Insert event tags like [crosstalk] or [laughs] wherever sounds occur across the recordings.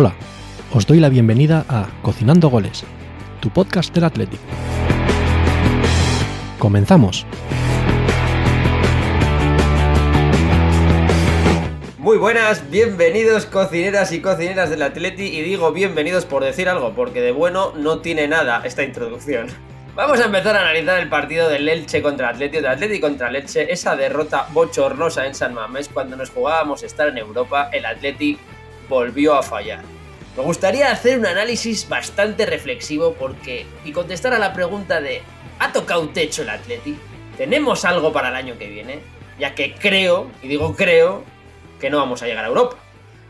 Hola, os doy la bienvenida a Cocinando Goles, tu podcast del Atlético. Comenzamos. Muy buenas, bienvenidos cocineras y cocineras del Atleti y digo bienvenidos por decir algo, porque de bueno no tiene nada esta introducción. Vamos a empezar a analizar el partido del Elche contra Atleti, de Atleti contra Elche, esa derrota bochornosa en San Mamés cuando nos jugábamos estar en Europa, el Atleti volvió a fallar. Me gustaría hacer un análisis bastante reflexivo porque y contestar a la pregunta de ¿ha tocado techo el Atleti? ¿Tenemos algo para el año que viene? Ya que creo, y digo creo, que no vamos a llegar a Europa.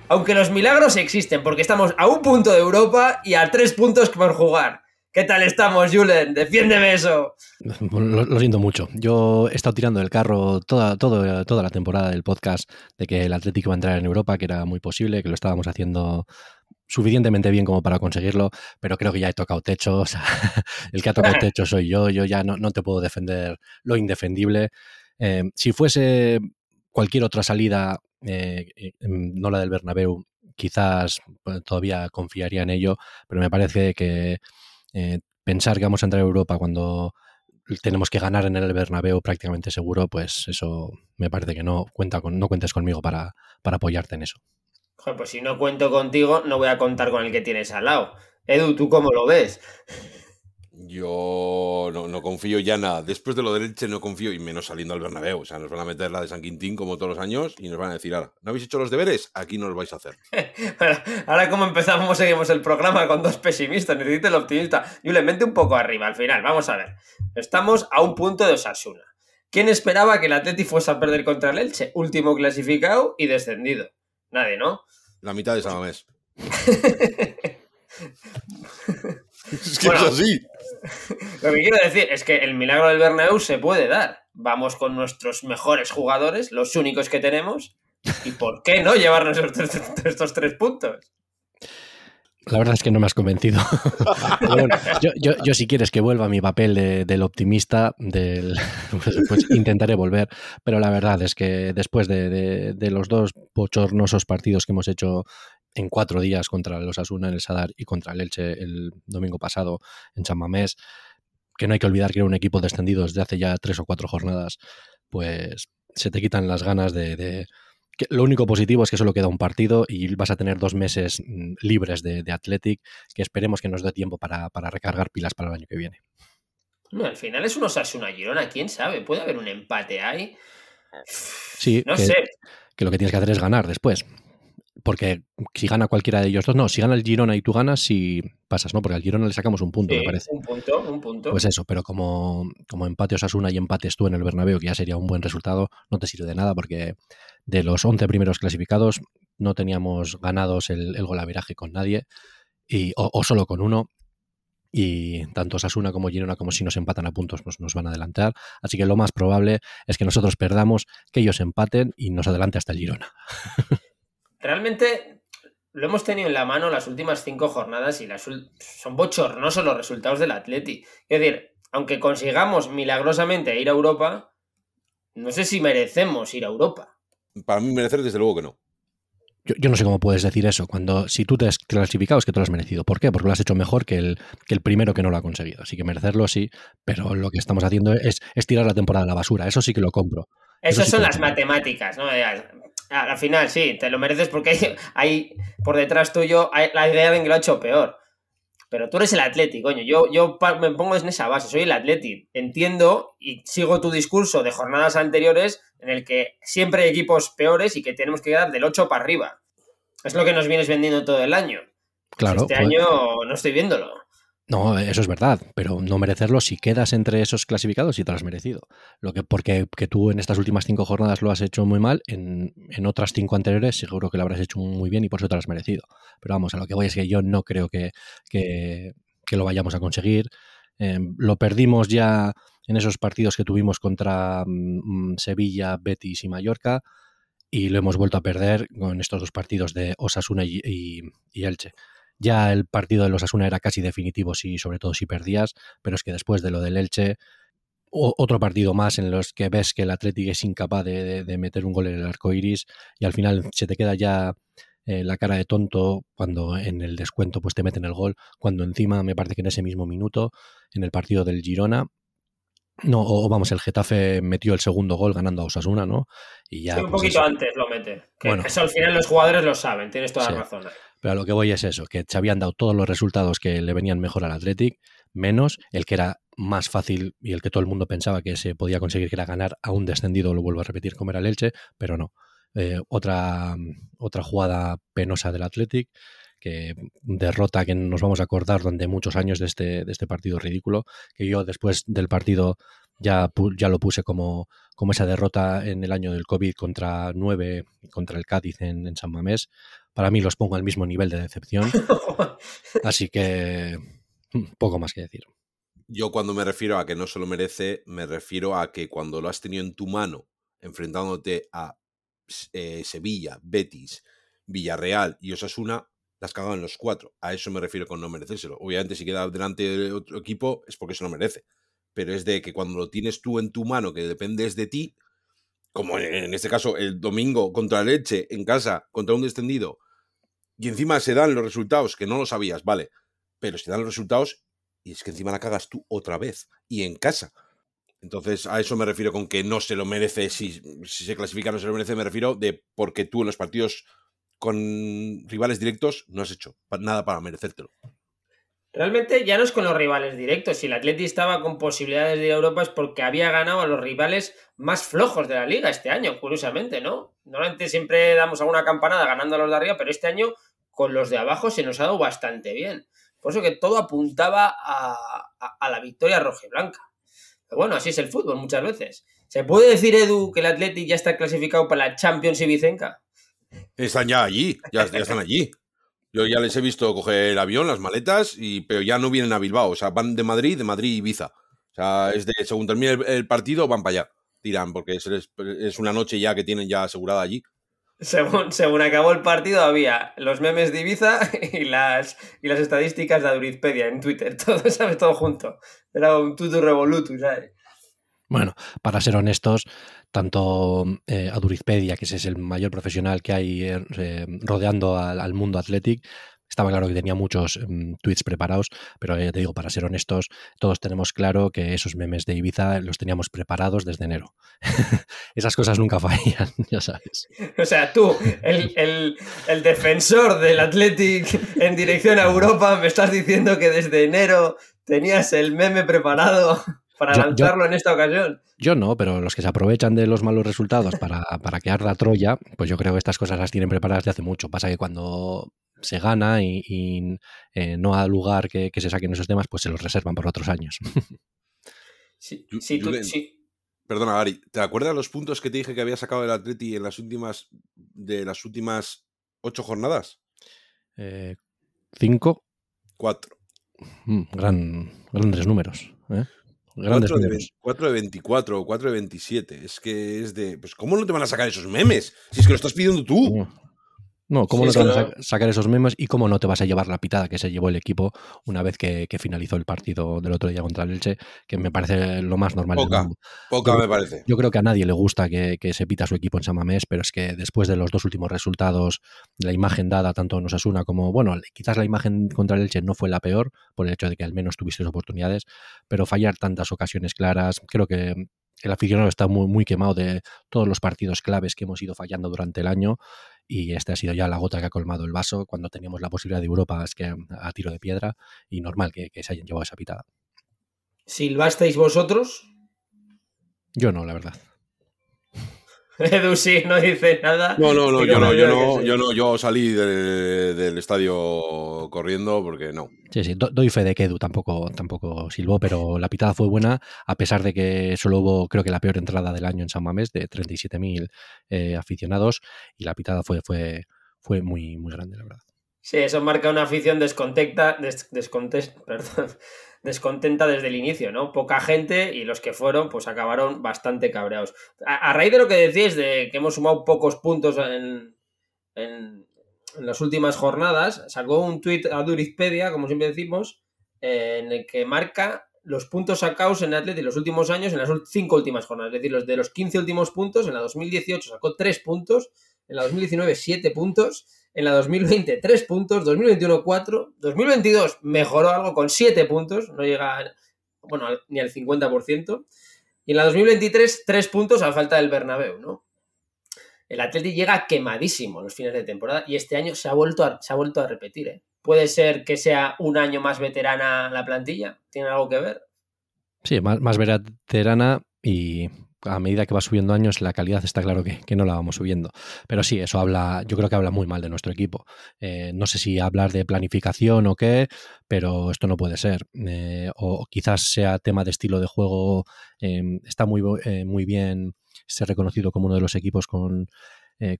Aunque los milagros existen porque estamos a un punto de Europa y a tres puntos por jugar. ¿Qué tal estamos, Julen? Defiéndeme eso. Lo, lo, siento mucho. Yo he estado tirando el carro toda, toda, toda la temporada del podcast de que el Atlético iba a entrar en Europa, que era muy posible, que lo estábamos haciendo suficientemente bien como para conseguirlo, pero creo que ya he tocado techo. [laughs] O sea, el que ha tocado [laughs] techo soy yo. Yo ya no, no te puedo defender lo indefendible. Eh, si fuese cualquier otra salida, eh, no la del Bernabéu, quizás pues, todavía confiaría en ello, pero me parece que eh, pensar que vamos a entrar a Europa cuando tenemos que ganar en el Bernabéu prácticamente seguro, pues eso me parece que no cuenta con, no cuentes conmigo para, para apoyarte en eso. Joder, pues si no cuento contigo, no voy a contar con el que tienes al lado. Edu, ¿tú cómo lo ves? Yo no, no, confío ya nada. Después de lo de Elche no confío, y menos saliendo al Bernabéu. O sea, nos van a meter la de San Quintín como todos los años y nos van a decir, ahora, ¿no habéis hecho los deberes? Aquí no los vais a hacer. [laughs] ahora, como empezamos, seguimos el programa con dos pesimistas. Necesito el optimista. Yo le mete un poco arriba al final. Vamos a ver. Estamos a un punto de Osasuna. ¿Quién esperaba que el Atleti fuese a perder contra el Elche? Último clasificado y descendido. Nadie, ¿no? La mitad de Samamés. [laughs] [laughs] es que bueno, es así. [laughs] Lo que quiero decir es que el milagro del Bernabéu se puede dar. Vamos con nuestros mejores jugadores, los únicos que tenemos, y ¿por qué no llevarnos estos, [laughs] estos tres puntos? La verdad es que no me has convencido. [laughs] bueno, yo, yo, yo, si quieres que vuelva a mi papel de, del optimista, del, pues, pues, intentaré volver. Pero la verdad es que después de, de, de, los dos bochornosos partidos que hemos hecho en cuatro días contra los Asuna en el Sadar y contra el Elche el domingo pasado en San Mamés, que no hay que olvidar que era un equipo descendido desde hace ya tres o cuatro jornadas, pues se te quitan las ganas de, lo único positivo es que solo queda un partido y vas a tener dos meses mm, libres de, de Athletic, que esperemos que nos dé tiempo para, para, recargar pilas para el año que viene. No, al final es un Osasuna Girona, quién sabe, puede haber un empate ahí. Sí, no que, sé. que lo que tienes que hacer es ganar después. Porque si gana cualquiera de ellos dos, no, si gana el Girona y tú ganas, si pasas, ¿no? Porque al Girona le sacamos un punto, sí, me parece. Un punto, un punto. Pues eso, pero como, como empate Osasuna y empates tú en el Bernabéu, que ya sería un buen resultado, no te sirve de nada porque de los 11 primeros clasificados no teníamos ganados el, el golaveraje con nadie y, o, o, solo con uno. Y tanto Sasuna como Girona, como si nos empatan a puntos, pues nos van a adelantar. Así que lo más probable es que nosotros perdamos, que ellos empaten y nos adelante hasta el Girona. [laughs] Realmente lo hemos tenido en la mano las últimas cinco jornadas y las, son bochornosos los resultados del Atleti. Es decir, aunque consigamos milagrosamente ir a Europa, no sé si merecemos ir a Europa. Para mí merecer, desde luego que no. Yo, yo, no sé cómo puedes decir eso. Cuando si tú te has clasificado es que tú lo has merecido. ¿Por qué? Porque lo has hecho mejor que el, que el primero que no lo ha conseguido. Así que merecerlo sí, pero lo que estamos haciendo es, es tirar la temporada a la basura. Eso sí que lo compro. Eso sí son las matemáticas, ¿no? Al final sí, te lo mereces porque hay, hay por detrás tuyo hay la idea de que lo ha hecho peor. Pero tú eres el Atleti, coño. Yo, yo me pongo en esa base, soy el Atleti. Entiendo y sigo tu discurso de jornadas anteriores en el que siempre hay equipos peores y que tenemos que quedar del 8 para arriba. Es lo que nos vienes vendiendo todo el año. Claro. Este pues... año no estoy viéndolo. No, eso es verdad, pero no merecerlo si quedas entre esos clasificados y te lo has merecido. Lo que, porque que tú en estas últimas cinco jornadas lo has hecho muy mal, en, en, otras cinco anteriores seguro que lo habrás hecho muy bien y por eso te lo has merecido. Pero vamos, a lo que voy es que yo no creo que, que, que lo vayamos a conseguir. Eh, lo perdimos ya en esos partidos que tuvimos contra mm, Sevilla, Betis y Mallorca y lo hemos vuelto a perder con estos dos partidos de Osasuna y Elche ya el partido de los Asuna era casi definitivo, si, sobre todo si perdías, pero es que después de lo del Elche, otro partido más en los que ves que el Atlético es incapaz de, meter un gol en el arco iris y al final se te queda ya eh, la cara de tonto cuando en el descuento pues te meten el gol, cuando encima me parece que en ese mismo minuto, en el partido del Girona, no, o vamos, el Getafe metió el segundo gol ganando a Osasuna, ¿no? Y ya, un pues poquito antes lo mete. Que bueno, eso al final los jugadores lo saben, tienes toda la razón. Pero a lo que voy es eso, que se habían dado todos los resultados que le venían mejor al Athletic, menos el que era más fácil y el que todo el mundo pensaba que se podía conseguir, que era ganar a un descendido, lo vuelvo a repetir, como era el Elche, pero no. Eh, otra, otra jugada penosa del Athletic, que derrota que nos vamos a acordar durante muchos años de este, de este partido ridículo, que yo después del partido ya, ya lo puse como, como esa derrota en el año del COVID contra 9, contra el Cádiz en, en San Mamés. Para mí los pongo al mismo nivel de decepción. [laughs] Así que mm, poco más que decir. Yo cuando me refiero a que no se lo merece, me refiero a que cuando lo has tenido en tu mano, enfrentándote a eh, Sevilla, Betis, Villarreal y Osasuna, las en los cuatro. A eso me refiero con no merecérselo. Obviamente, si queda delante de otro equipo es porque se lo merece. Pero es de que cuando lo tienes tú en tu mano, que dependes de ti, como en este caso el domingo contra Leche en casa, contra un descendido, y encima se dan los resultados, que no lo sabías, vale, pero se dan los resultados y es que encima la cagas tú otra vez y en casa. Entonces, a eso me refiero con que no se lo merece, si, si se clasifica no se lo merece, me refiero de porque tú en los partidos con rivales directos no has hecho nada para merecértelo. Realmente ya no es con los rivales directos. Si el Atleti estaba con posibilidades de ir a Europa es porque había ganado a los rivales más flojos de la liga este año, curiosamente, ¿no? Normalmente siempre damos alguna campanada ganando a los de arriba, pero este año con los de abajo se nos ha dado bastante bien. Por eso que todo apuntaba a, la victoria blanca. Pero bueno, así es el fútbol muchas veces. ¿Se puede decir, Edu, que el Atleti ya está clasificado para la Champions y Vicenca? Están ya allí, ya, están allí. Yo ya les he visto coger el avión, las maletas, y, pero ya no vienen a Bilbao. O sea, van de Madrid, de Madrid y Ibiza. O sea, es de, según termine el, partido, van para allá. Tiran, porque es, es, una noche ya que tienen ya asegurada allí. Según, según acabó el partido, había los memes de Ibiza [laughs] y las, y las estadísticas de Adurizpedia en Twitter. [laughs] Todo, ¿sabes? Todo junto. Era un tutu revolutu, ¿sabes? Bueno, para ser honestos, tanto eh, Adurizpedia, que ese es el mayor profesional que hay eh, eh, rodeando al, mundo Athletic, estaba claro que tenía muchos mm, tweets preparados, pero ya te digo, para ser honestos, todos tenemos claro que esos memes de Ibiza los teníamos preparados desde enero. [laughs] Esas cosas nunca [laughs] fallan, ya sabes. O sea, tú, el, el, defensor del Athletic en dirección a Europa, me estás diciendo que desde enero tenías el meme preparado para lanzarlo en esta ocasión. Yo no, pero los que se aprovechan de los malos resultados para, para quedar la Troya, pues yo creo que estas cosas las tienen preparadas de hace mucho. Pasa que cuando se gana y, eh, no ha lugar que, se saquen esos temas, pues se los reservan por otros años. [laughs] Sí, sí, sí. Perdona, Gary, ¿te acuerdas los puntos que te dije que había sacado el Atleti en las últimas de las últimas ocho jornadas? Eh, cinco. Cuatro. Mm, gran, grandes números. ¿eh? 4 de, 24 o 4 de 27. Es que es de. Pues, ¿cómo no te van a sacar esos memes? Si es que lo estás pidiendo tú. No, ¿cómo no te vas a sacar esos memes y cómo no te vas a llevar la pitada que se llevó el equipo una vez que, finalizó el partido del otro día contra el Elche, que me parece lo más normal. Poca, poca me parece. Yo creo que a nadie le gusta que, se pita su equipo en San Mamés, pero es que después de los dos últimos resultados, la imagen dada tanto en Osasuna como, bueno, quizás la imagen contra el Elche no fue la peor, por el hecho de que al menos tuviste oportunidades, pero fallar tantas ocasiones claras, creo que el aficionado está muy, muy quemado de todos los partidos claves que hemos ido fallando durante el año y este ha sido ya la gota que ha colmado el vaso cuando teníamos la posibilidad de Europa es que a tiro de piedra y normal que, se hayan llevado esa pitada. ¿Silbasteis vosotros? Yo no, la verdad. [laughs] Edu sí, no dice nada. No, no, no, yo no, yo no, yo no, yo salí del estadio corriendo porque no. Sí, sí, doy fe de que Edu tampoco, tampoco silbó, pero la pitada fue buena, a pesar de que solo hubo, creo que la peor entrada del año en San Mamés, de 37.000 eh, aficionados, y la pitada fue, fue, fue muy, muy grande, la verdad. Sí, eso marca una afición [laughs] descontenta, desde el inicio, ¿no? Poca gente y los que fueron, pues acabaron bastante cabreados. A, raíz de lo que decís de que hemos sumado pocos puntos en, en, las últimas jornadas, sacó un tuit a Durizpedia, como siempre decimos, en el que marca los puntos sacados en Atleti en los últimos años, en las cinco últimas jornadas. Es decir, los de los 15 últimos puntos, en la 2018 sacó 3 puntos, en la 2019 7 puntos, En la 2020, 3 puntos. 2021, 4. 2022 mejoró algo con 7 puntos. No llega bueno, ni al 50%. Y en la 2023, 3 puntos a falta del Bernabéu, ¿no? El Atleti llega quemadísimo los fines de temporada y este año se ha vuelto a, se ha vuelto a repetir. ¿eh? ¿Puede ser que sea un año más veterana la plantilla? ¿Tiene algo que ver? Sí, más, más veterana y a medida que va subiendo años, la calidad está claro que, no la vamos subiendo. Pero sí, eso habla, yo creo que habla muy mal de nuestro equipo. Eh, no sé si hablar de planificación o qué, pero esto no puede ser. Eh, o quizás sea tema de estilo de juego. Em, está muy, eh, muy bien ser reconocido como uno de los equipos con,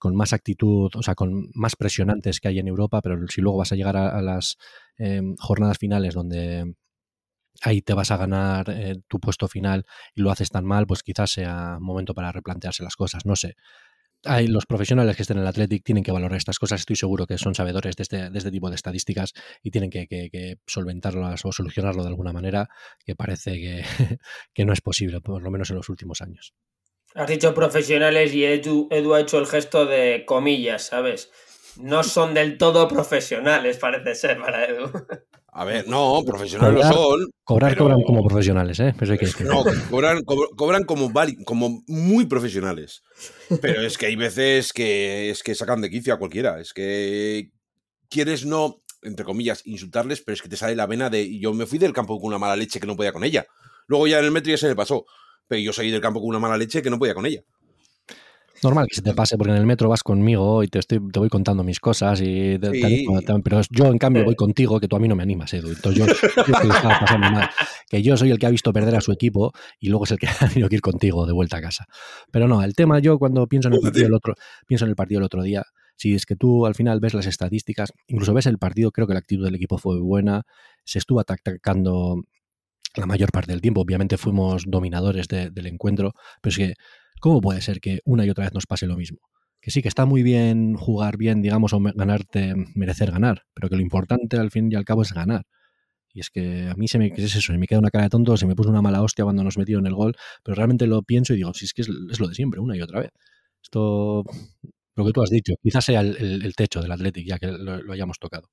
con más actitud, o sea, con más presionantes que hay en Europa, pero si luego vas a llegar a las em, jornadas finales donde ahí te vas a ganar eh, tu puesto final y lo haces tan mal, pues quizás sea momento para replantearse las cosas, no sé. Hay los profesionales que estén en el Athletic tienen que valorar estas cosas, estoy seguro que son sabedores de este, este tipo de estadísticas y tienen que, solventarlas o solucionarlo de alguna manera, que parece que, [laughs] que, no es posible, por lo menos en los últimos años. Has dicho profesionales y Edu, Edu ha hecho el gesto de comillas, ¿sabes? No son del todo profesionales, parece ser, para Edu. [laughs] A ver, no, profesionales no son. Cobrar cobran como profesionales, ¿eh? no, cobran, cobran como, como muy profesionales. Pero es que hay veces que es que sacan de quicio a cualquiera. Es que quieres no, entre comillas, insultarles, pero es que te sale la vena de. Yo me fui del campo con una mala leche que no podía con ella. Luego ya en el metro ya se me pasó. Pero yo salí del campo con una mala leche que no podía con ella. Normal que se te pase, porque en el metro vas conmigo y te, estoy, te voy contando mis cosas, y pero yo en cambio voy contigo, que tú a mí no me animas, Edu. Entonces yo, que yo soy el que ha visto perder a su equipo y luego es el que [laughs] ha tenido que ir contigo de vuelta a casa. Pero no, el tema yo cuando pienso en el partido del otro, pienso en el partido del otro día, si es que tú al final ves las estadísticas, incluso ves el partido, creo que la actitud del equipo fue buena, se estuvo atacando la mayor parte del tiempo, obviamente fuimos dominadores del encuentro, pero es que ¿Cómo puede ser que una y otra vez nos pase lo mismo? Que sí, que está muy bien jugar bien, digamos, o ganarte, merecer ganar, pero que lo importante al fin y al cabo es ganar. Y es que a mí se me, ¿qué es eso? Se me queda una cara de tonto, se me puso una mala hostia cuando nos metieron el gol, pero realmente lo pienso y digo, si es que es, lo de siempre, una y otra vez. Esto, lo que tú has dicho, quizás sea el, techo del Athletic, ya que lo hayamos tocado.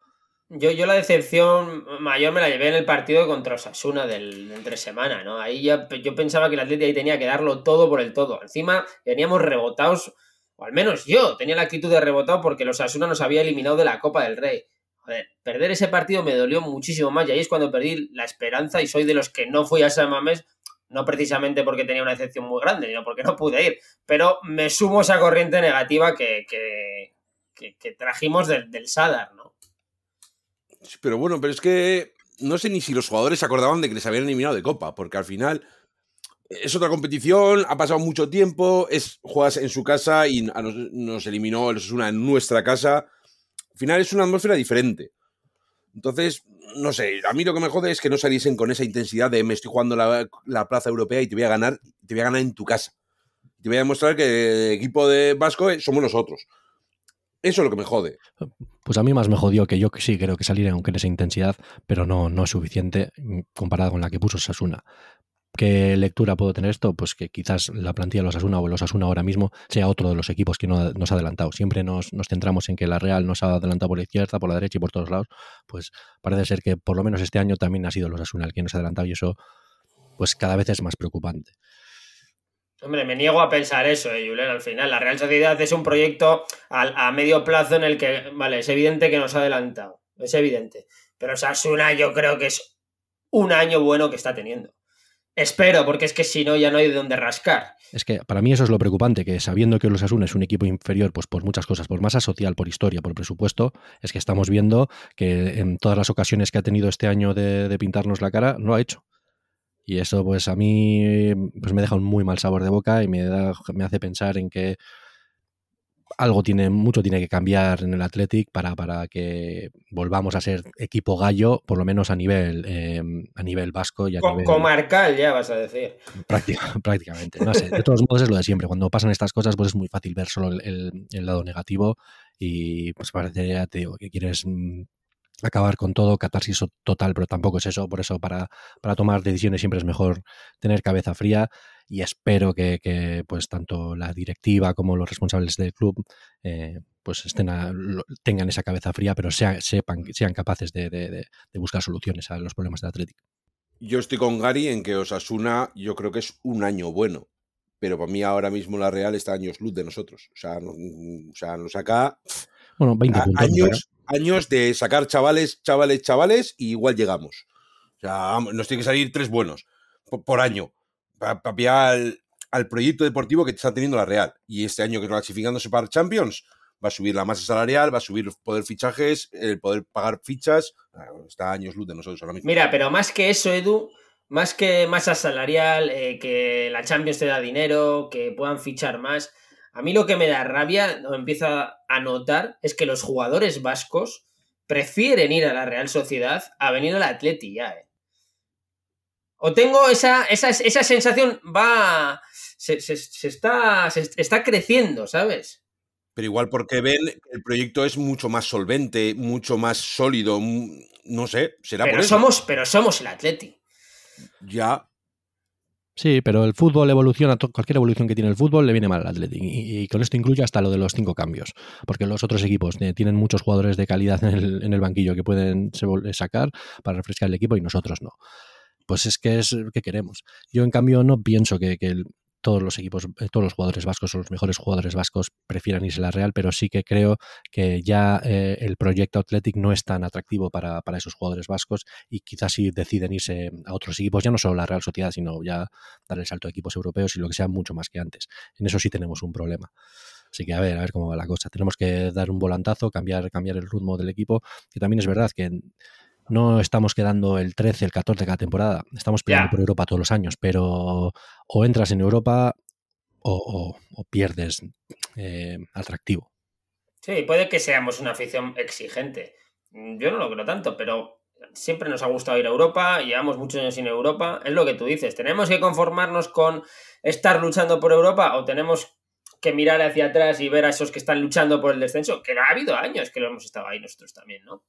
Yo, yo la decepción mayor me la llevé en el partido contra Osasuna del, entre semana, ¿no? Ahí ya yo pensaba que el Atlético ahí tenía que darlo todo por el todo. Encima veníamos rebotados, o al menos yo tenía la actitud de rebotado porque los Osasuna nos había eliminado de la Copa del Rey. Joder, perder ese partido me dolió muchísimo más y ahí es cuando perdí la esperanza y soy de los que no fui a San Mamés, no precisamente porque tenía una decepción muy grande, sino porque no pude ir, pero me sumo a esa corriente negativa que, que, que, trajimos del, del Sadar. Pero bueno, pero es que no sé ni si los jugadores se acordaban de que les habían eliminado de Copa, porque al final es otra competición, ha pasado mucho tiempo, es juegas en su casa y nos, eliminó es una en nuestra casa. Al final es una atmósfera diferente. Entonces, no sé, a mí lo que me jode es que no saliesen con esa intensidad de me estoy jugando la, la plaza europea y te voy a ganar, te voy a ganar en tu casa. Te voy a demostrar que el equipo de Vasco somos nosotros. Eso es lo que me jode. Pues a mí más me jodió que yo que sí creo que salir aunque en esa intensidad, pero no, no es suficiente mm, comparado con la que puso Sasuna. ¿Qué lectura puedo tener esto? Pues que quizás la plantilla de los Asuna o los Asuna ahora mismo sea otro de los equipos que no nos ha adelantado. Siempre nos, centramos en que la Real nos ha adelantado por la izquierda, por la derecha y por todos lados. Pues parece ser que por lo menos este año también ha sido los Asuna el que nos ha adelantado y eso pues cada vez es más preocupante. Hombre, me niego a pensar eso, eh, Julen, al final. La Real Sociedad es un proyecto a, medio plazo en el que, vale, es evidente que nos ha adelantado, es evidente. Pero Sasuna yo creo que es un año bueno que está teniendo. Espero, porque es que si no, ya no hay de dónde rascar. Es que para mí eso es lo preocupante, que sabiendo que los Asuna es un equipo inferior, pues por muchas cosas, por masa social, por historia, por presupuesto, es que estamos viendo que en todas las ocasiones que ha tenido este año de, pintarnos la cara, no ha hecho. Y eso pues a mí pues me deja un muy mal sabor de boca y me, da, me hace pensar en que algo tiene, mucho tiene que cambiar en el Athletic para, para que volvamos a ser equipo gallo, por lo menos a nivel, em, a nivel vasco y a nivel... Comarcal ya vas a decir. [laughs] prácticamente. No sé, de todos modos es lo de siempre. Cuando pasan estas cosas, pues es muy fácil ver solo el, lado negativo y pues parece, te digo, que quieres mm, acabar con todo, catarsis total, pero tampoco es eso. Por eso, para, para tomar decisiones siempre es mejor tener cabeza fría y espero que, pues tanto la directiva como los responsables del club eh, pues estén tengan esa cabeza fría, pero sean, sepan, sean capaces de, buscar soluciones a los problemas del Atlético. Yo estoy con Gary en que Osasuna yo creo que es un año bueno, pero para mí ahora mismo la Real está años luz de nosotros. O sea, o sea nos saca bueno, 20 años, años de sacar chavales, chavales, chavales y igual llegamos. O sea, nos tiene que salir tres buenos por, año para, pillar al, proyecto deportivo que está teniendo la Real. Y este año que clasificándose para Champions, va a subir la masa salarial, va a subir poder fichajes, el poder pagar fichas. Está años luz de nosotros ahora mismo. Mira, pero más que eso, Edu, más que masa salarial, eh, que la Champions te da dinero, que puedan fichar más. A mí lo que me da rabia, o empieza a notar, es que los jugadores vascos prefieren ir a la Real Sociedad a venir al Atleti ya, eh. O tengo esa, esa, esa sensación, va. Se, está, se está creciendo, ¿sabes? Pero igual porque ven que el proyecto es mucho más solvente, mucho más sólido, no sé, será pero por eso. Somos, pero somos el Atleti. Ya. Sí, pero el fútbol evoluciona, cualquier evolución que tiene el fútbol le viene mal al Athletic. Y, con esto incluye hasta lo de los cinco cambios. Porque los otros equipos eh, tienen muchos jugadores de calidad en el, banquillo que pueden sacar para refrescar el equipo y nosotros no. Pues es que es que queremos. Yo, en cambio, no pienso que, que el, todos los equipos, eh, todos los jugadores vascos o los mejores jugadores vascos prefieran irse a la Real, pero sí que creo que ya eh, el proyecto Athletic no es tan atractivo para, esos jugadores vascos y quizás si deciden irse a otros equipos, ya no solo la Real Sociedad, sino ya dar el salto a equipos europeos y lo que sea mucho más que antes. En eso sí tenemos un problema. Así que a ver, a ver cómo va la cosa. Tenemos que dar un volantazo, cambiar, cambiar el ritmo del equipo, que también es verdad que no estamos quedando el 13, el 14 de cada temporada. Estamos peleando por Europa todos los años, pero o entras en Europa o, pierdes eh, atractivo. Sí, puede que seamos una afición exigente. Yo no lo creo tanto, pero siempre nos ha gustado ir a Europa, llevamos muchos años en Europa. Es lo que tú dices, ¿tenemos que conformarnos con estar luchando por Europa o tenemos que mirar hacia atrás y ver a esos que están luchando por el descenso? Que ha habido años que lo hemos estado ahí nosotros también, ¿no?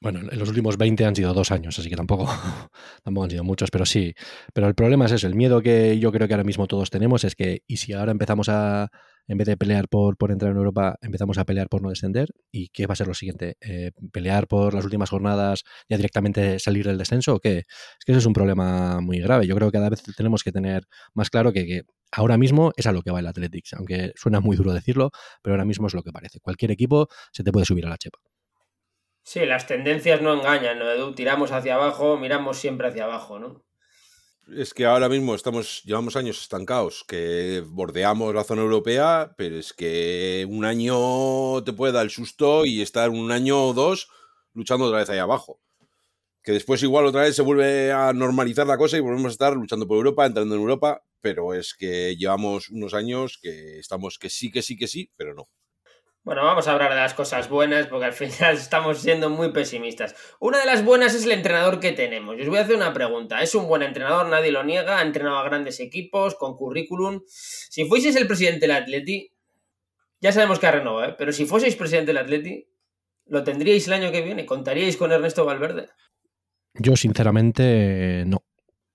Bueno, en los últimos 20 han sido dos años, así que tampoco, [laughs] tampoco han sido muchos, pero sí. Pero el problema es eso, el miedo que yo creo que ahora mismo todos tenemos es que, y si ahora empezamos a, en vez de pelear por, por entrar en Europa, empezamos a pelear por no descender, ¿y qué va a ser lo siguiente? Eh, ¿Pelear por las últimas jornadas, ya directamente salir del descenso o qué? Es que eso es un problema muy grave. Yo creo que cada vez tenemos que tener más claro que, que ahora mismo es a lo que va el Athletics, aunque suena muy duro decirlo, pero ahora mismo es lo que parece. Cualquier equipo se te puede subir a la chepa. Sí, las tendencias no engañan, ¿no, Edu? Tiramos hacia abajo, miramos siempre hacia abajo, ¿no? Es que ahora mismo estamos, llevamos años estancados, que bordeamos la zona europea, pero es que un año te puede dar el susto y estar un año o dos luchando otra vez ahí abajo. Que después igual otra vez se vuelve a normalizar la cosa y volvemos a estar luchando por Europa, entrando en Europa, pero es que llevamos unos años que estamos que sí, que sí, que sí, pero no. Bueno, vamos a hablar de las cosas buenas porque al [laughs] final estamos siendo muy pesimistas. Una de las buenas es el entrenador que tenemos. Yo os voy a hacer una pregunta. Es un buen entrenador, nadie lo niega, ha entrenado a grandes equipos, con currículum. Si fueseis el presidente del Atleti, ya sabemos que ha renovado, ¿eh? pero si fueseis presidente del Atleti, ¿lo tendríais el año que viene? ¿Contaríais con Ernesto Valverde? Yo sinceramente no.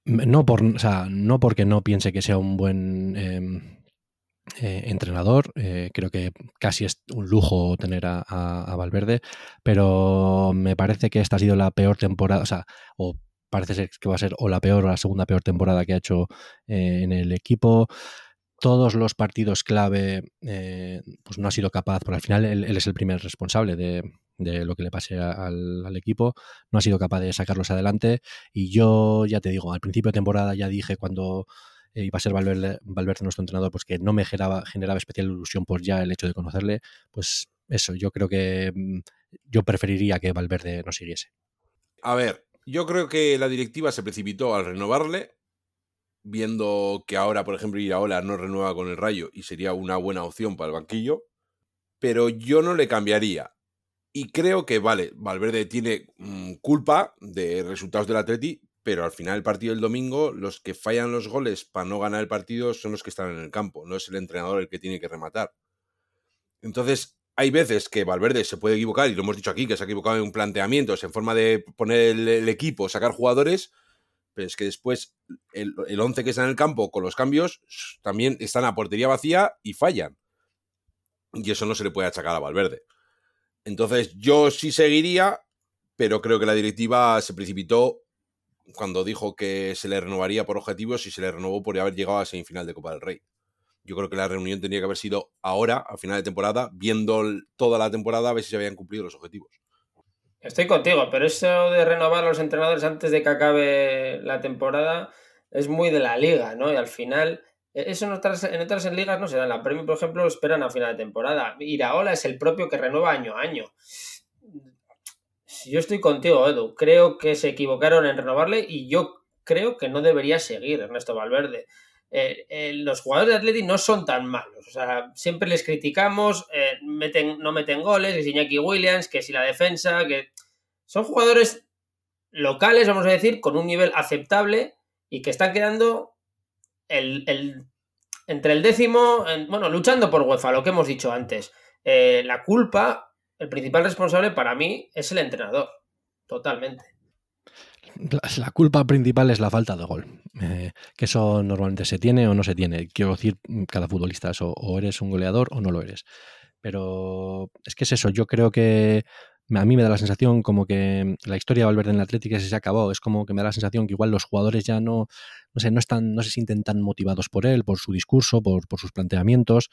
No, por, no porque no piense que sea un buen... Em, eh, entrenador. Eh, creo que casi es un lujo tener a, Valverde, pero me parece que esta ha sido la peor temporada, o sea, o parece ser que va a ser o la peor o la segunda peor temporada que ha hecho eh, en el equipo. Todos los partidos clave, pues no ha sido capaz, porque al final él, es el primer responsable de, lo que le pase al, equipo, no ha sido capaz de sacarlos adelante. Y yo ya te digo, al principio de temporada ya dije cuando y eh, a ser Valverde, nuestro entrenador, pues que no me generaba, generaba especial ilusión por ya el hecho de conocerle, pues eso, yo creo que mm, yo preferiría que Valverde no siguiese. A ver, yo creo que la directiva se precipitó al renovarle, viendo que ahora, por ejemplo, Iraola no renueva con el Rayo y sería una buena opción para el banquillo, pero yo no le cambiaría. Y creo que, vale, Valverde tiene mm, culpa de resultados del Atleti, pero al final el partido del domingo, los que fallan los goles para no ganar el partido son los que están en el campo, no es el entrenador el que tiene que rematar. Entonces, hay veces que Valverde se puede equivocar, y lo hemos dicho aquí, que se ha equivocado en planteamientos, en forma de poner el, equipo, sacar jugadores, pero es que después el, el 11 que está en el campo con los cambios también están a portería vacía y fallan. Y eso no se le puede achacar a Valverde. Entonces yo sí seguiría, pero creo que la directiva se precipitó cuando dijo que se le renovaría por objetivos y se le renovó por haber llegado a semifinal de Copa del Rey. Yo creo que la reunión tendría que haber sido ahora, a final de temporada, viendo toda la temporada a ver si se habían cumplido los objetivos. Estoy contigo, pero eso de renovar a los entrenadores antes de que acabe la temporada es muy de la liga, ¿no? Y al final, e-, eso en otras, en otras ligas no se da. En la Premier, por ejemplo, esperan a final de temporada. Iraola es el propio que renueva año a año. Yo estoy contigo, Edu. Creo que se equivocaron en renovarle y yo creo que no debería seguir Ernesto Valverde. Eh, eh, los jugadores de Atleti no son tan malos. O sea, siempre les criticamos, eh, meten, no meten goles, que si Iñaki Williams, que si la defensa, que son jugadores locales, vamos a decir, con un nivel aceptable y que están quedando el, entre el décimo, bueno, luchando por UEFA, lo que hemos dicho antes. la culpa, el principal responsable para mí es el entrenador, totalmente la, culpa principal es la falta de gol. Eh, que eso normalmente se tiene o no se tiene. Quiero decir, cada futbolista eso, o eres un goleador o no lo eres. Pero es que es eso, yo creo que a mí me da la sensación como que la historia de Valverde en el Atlético se acabó. Es como que me da la sensación que igual los jugadores ya no, no sé, no están, no se sienten tan motivados por él, por su discurso, por sus planteamientos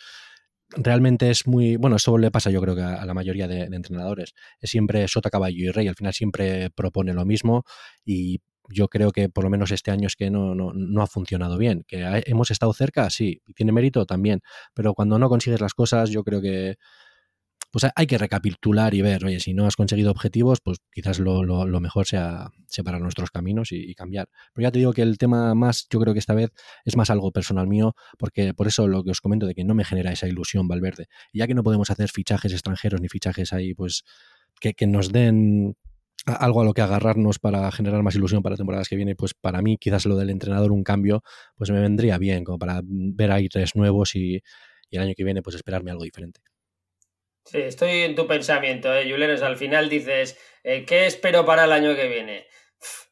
realmente es muy. Bueno, eso le pasa yo creo que a, la mayoría de, entrenadores. Es siempre sota, caballo y rey. Al final siempre propone lo mismo y yo creo que por lo menos este año es que no, no, no ha funcionado bien. Que hemos estado cerca, sí. Tiene mérito también. Pero cuando no consigues las cosas, yo creo que pues hay que recapitular y ver, oye, si no has conseguido objetivos, pues quizás lo, mejor sea separar nuestros caminos y, cambiar. Pero ya te digo que el tema más, yo creo que esta vez es más algo personal mío, porque por eso lo que os comento de que no me genera esa ilusión Valverde. Y ya que no podemos hacer fichajes extranjeros ni fichajes ahí, pues que, nos den algo a lo que agarrarnos para generar más ilusión para temporadas que viene, pues para mí quizás lo del entrenador, un cambio, pues me vendría bien, como para ver ahí tres nuevos y el año que viene pues esperarme algo diferente. Sí, estoy en tu pensamiento, ¿eh, Julenes? Al final dices, eh, ¿qué espero para el año que viene?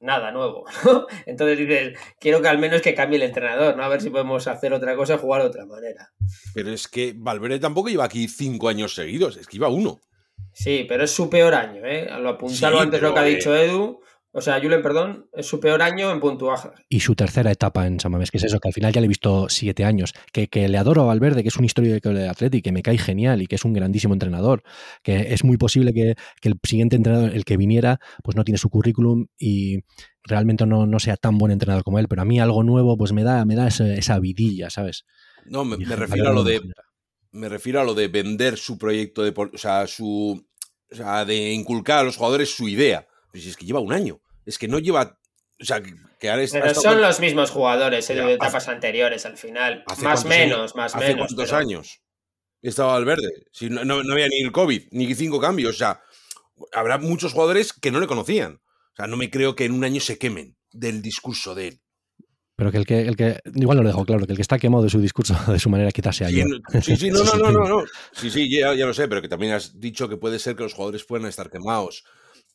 nada nuevo, [laughs] ¿no? Entonces dices, quiero que al menos que cambie el entrenador, ¿no? A ver si podemos hacer otra cosa, jugar de otra manera. Pero es que Valverde tampoco lleva aquí cinco años seguidos, es que iba uno. Sí, pero es su peor año, ¿eh? Lo apuntalo antes lo que ha dicho eh, Edu. O sea, Julen, perdón, es su peor año en puntuaje. Y su tercera etapa en Samamés, que es eso, que al final ya le he visto siete años. Que, que le adoro a Valverde, que es un histórico de Atleti, que me cae genial y que es un grandísimo entrenador. Que es muy posible que, el siguiente entrenador, el que viniera, pues no tiene su currículum y realmente no, no, sea tan buen entrenador como él. Pero a mí algo nuevo, pues me da, me da esa, vidilla, ¿sabes? No, me, refiero a lo de. Me refiero a lo de vender su proyecto de. O sea, su. O sea, de inculcar a los jugadores su idea. Pues es que lleva un año es que no lleva. O sea, que ahora Pero son los mismos jugadores eh, de etapas anteriores al final. Más menos, más hace menos. ¿Hace cuántos años? Estaba al verde. Si no, no, había ni el COVID, ni cinco cambios. O sea, habrá muchos jugadores que no le conocían. O sea, no me creo que en un año se quemen del discurso de él. Pero que el que, el que igual no lo dejo claro, que el que está quemado de su discurso, [laughs] de su manera, quizás sea sí, yo. Sí, sí, no, [laughs] no, no, no, no. Sí, sí, ya, ya, lo sé, pero que también has dicho que puede ser que los jugadores puedan estar quemados.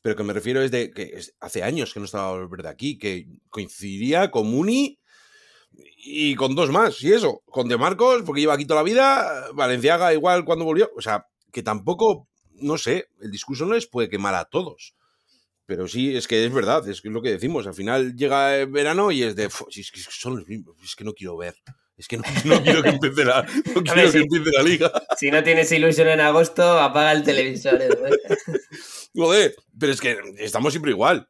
Pero que me refiero es de que hace años que no estaba Valverde aquí, que coincidiría con Muni y con dos más, y eso, con De Marcos, porque lleva aquí toda la vida, Valenciaga igual cuando volvió. O sea, que tampoco, no sé, el discurso no les puede quemar a todos. Pero sí, es que es verdad, es lo que decimos. Al final llega el verano y es de, es que son los mismos, es que no quiero ver. Es que no, [laughs] quiero que empiece la, no quiero que empiece la liga. Si no tienes ilusión en agosto, apaga el televisor. ¿eh? [laughs] Joder, pero es que estamos siempre igual.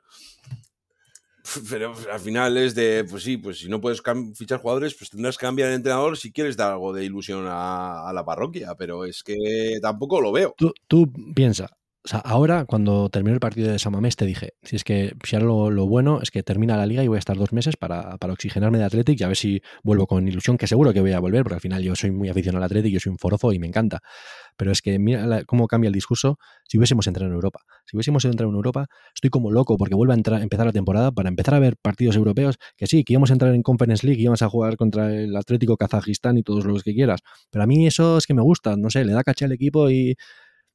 Pero al final es de, pues sí, pues si no puedes fichar jugadores, pues tendrás que cambiar el entrenador si quieres dar algo de ilusión a, la parroquia, pero es que tampoco lo veo. Tú, tú piensa, ahora, cuando terminó el partido de Samamés, te dije, si es que si ahora lo, bueno es que termina la liga y voy a estar dos meses para, para, oxigenarme de Athletic y a ver si vuelvo con ilusión, que seguro que voy a volver, porque al final yo soy muy aficionado al Athletic, yo soy un forofo y me encanta. Pero es que mira cómo cambia el discurso si hubiésemos entrado en Europa. Si hubiésemos entrado en Europa, estoy como loco porque vuelve a entrar, empezar la temporada para empezar a ver partidos europeos, que sí, que íbamos a entrar en Conference League, íbamos a jugar contra el Atlético Kazajistán y todos los que quieras. Pero a mí eso es que me gusta, no sé, le da caché al equipo y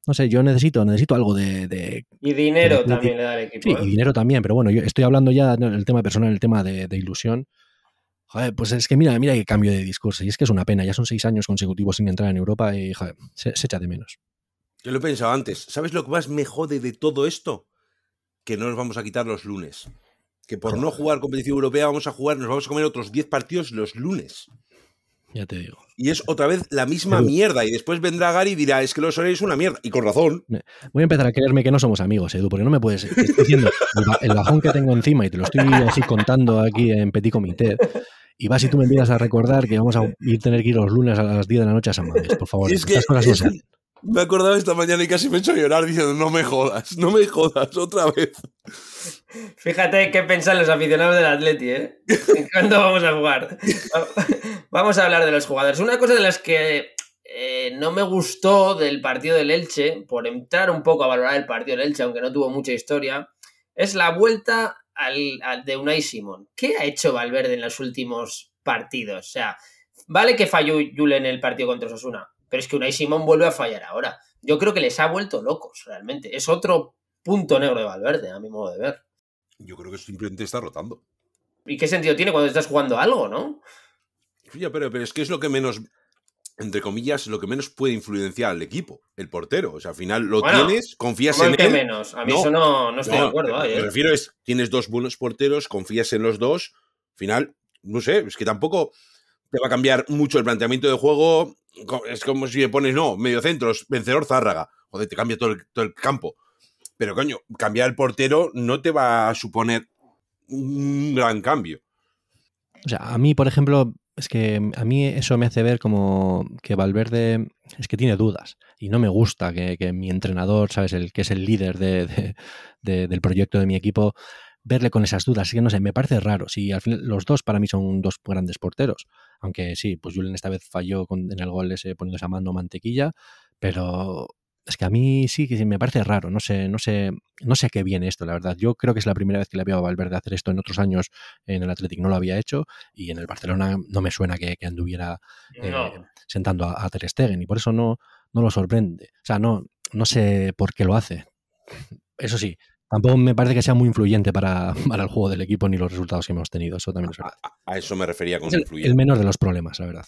no sé, yo necesito, necesito algo de. y dinero también le da el equipo. Sí, y ¿eh? dinero también, pero bueno, yo estoy hablando ya del tema personal, el tema de, ilusión. Joder, pues es que mira, mira qué cambio de discurso. Y es que es una pena, ya son seis años consecutivos sin entrar en Europa y joder, se, echa de menos. Yo lo he pensado antes. ¿Sabes lo que más me jode de todo esto? Que no nos vamos a quitar los lunes. Que por no jugar competición europea vamos a jugar, nos vamos a comer otros 10 partidos los lunes. Ya te digo. Y es otra vez la misma mierda. Y después vendrá Gary y dirá, es que los es una mierda. Y con razón. Voy a empezar a creerme que no somos amigos, Edu, porque no me puedes. Estoy diciendo el bajón que tengo encima y te lo estoy así contando aquí en Petit Comité. Y vas y tú me empiezas a recordar que vamos a ir, tener que ir los lunes a las 10 de la noche a San Mamés, por favor. Es que, me acordaba esta mañana y casi me he hecho llorar diciendo, no me jodas, no me jodas, otra vez. [laughs] Fíjate qué piensan los aficionados del Atleti, ¿eh? [laughs] ¿Cuándo vamos a jugar? [laughs] vamos a hablar de los jugadores. Una cosa de las que eh, no me gustó del partido del Elche, por entrar un poco a valorar el partido del Elche, aunque no tuvo mucha historia, es la vuelta al, de Unai Simón. ¿Qué ha hecho Valverde en los últimos partidos? O sea, vale que falló Yule en el partido contra Osasuna, pero es que Unai Simón vuelve a fallar ahora. Yo creo que les ha vuelto locos, realmente. Es otro punto negro de Valverde, a mi modo de ver. Yo creo que simplemente está rotando. ¿Y qué sentido tiene cuando estás jugando algo, no? Ya, pero, pero es que es lo que menos, entre comillas, lo que menos puede influenciar al equipo, el portero. O sea, al final lo tienes, confías en él. menos? A mí eso no, estoy de acuerdo. Lo que me ¿eh? refiero es, tienes dos buenos porteros, confías en los dos. Al final, no sé, es que tampoco te va a cambiar mucho el planteamiento de juego. Es como si le pones, no, medio centros, vencedor Zárraga. Joder, te cambia todo el, todo el campo. Pero coño, cambiar el portero no te va a suponer un gran cambio. O sea, a mí, por ejemplo, es que a mí eso me hace ver como que Valverde es que tiene dudas y no me gusta que, mi entrenador, ¿sabes? El que es el líder de, del proyecto de mi equipo, verle con esas dudas. Así que no sé, me parece raro. Si al final los dos para mí son dos grandes porteros. Aunque sí, pues Julen esta vez falló con, en el gol ese poniéndose a mano mantequilla, pero es que a mí sí que me parece raro, no sé, no sé, no sé a qué viene esto, la verdad. Yo creo que es la primera vez que le veo a Valverde hacer esto en otros años en el Athletic no lo había hecho y en el Barcelona no me suena que, anduviera eh, sentando a, Ter Stegen y por eso no, no lo sorprende. O sea, no, no sé por qué lo hace. Eso sí, tampoco me parece que sea muy influyente [laughs] para, el juego del equipo ni los resultados que hemos tenido, eso también es verdad. A, eso me refería con el, el menor de los problemas, la verdad.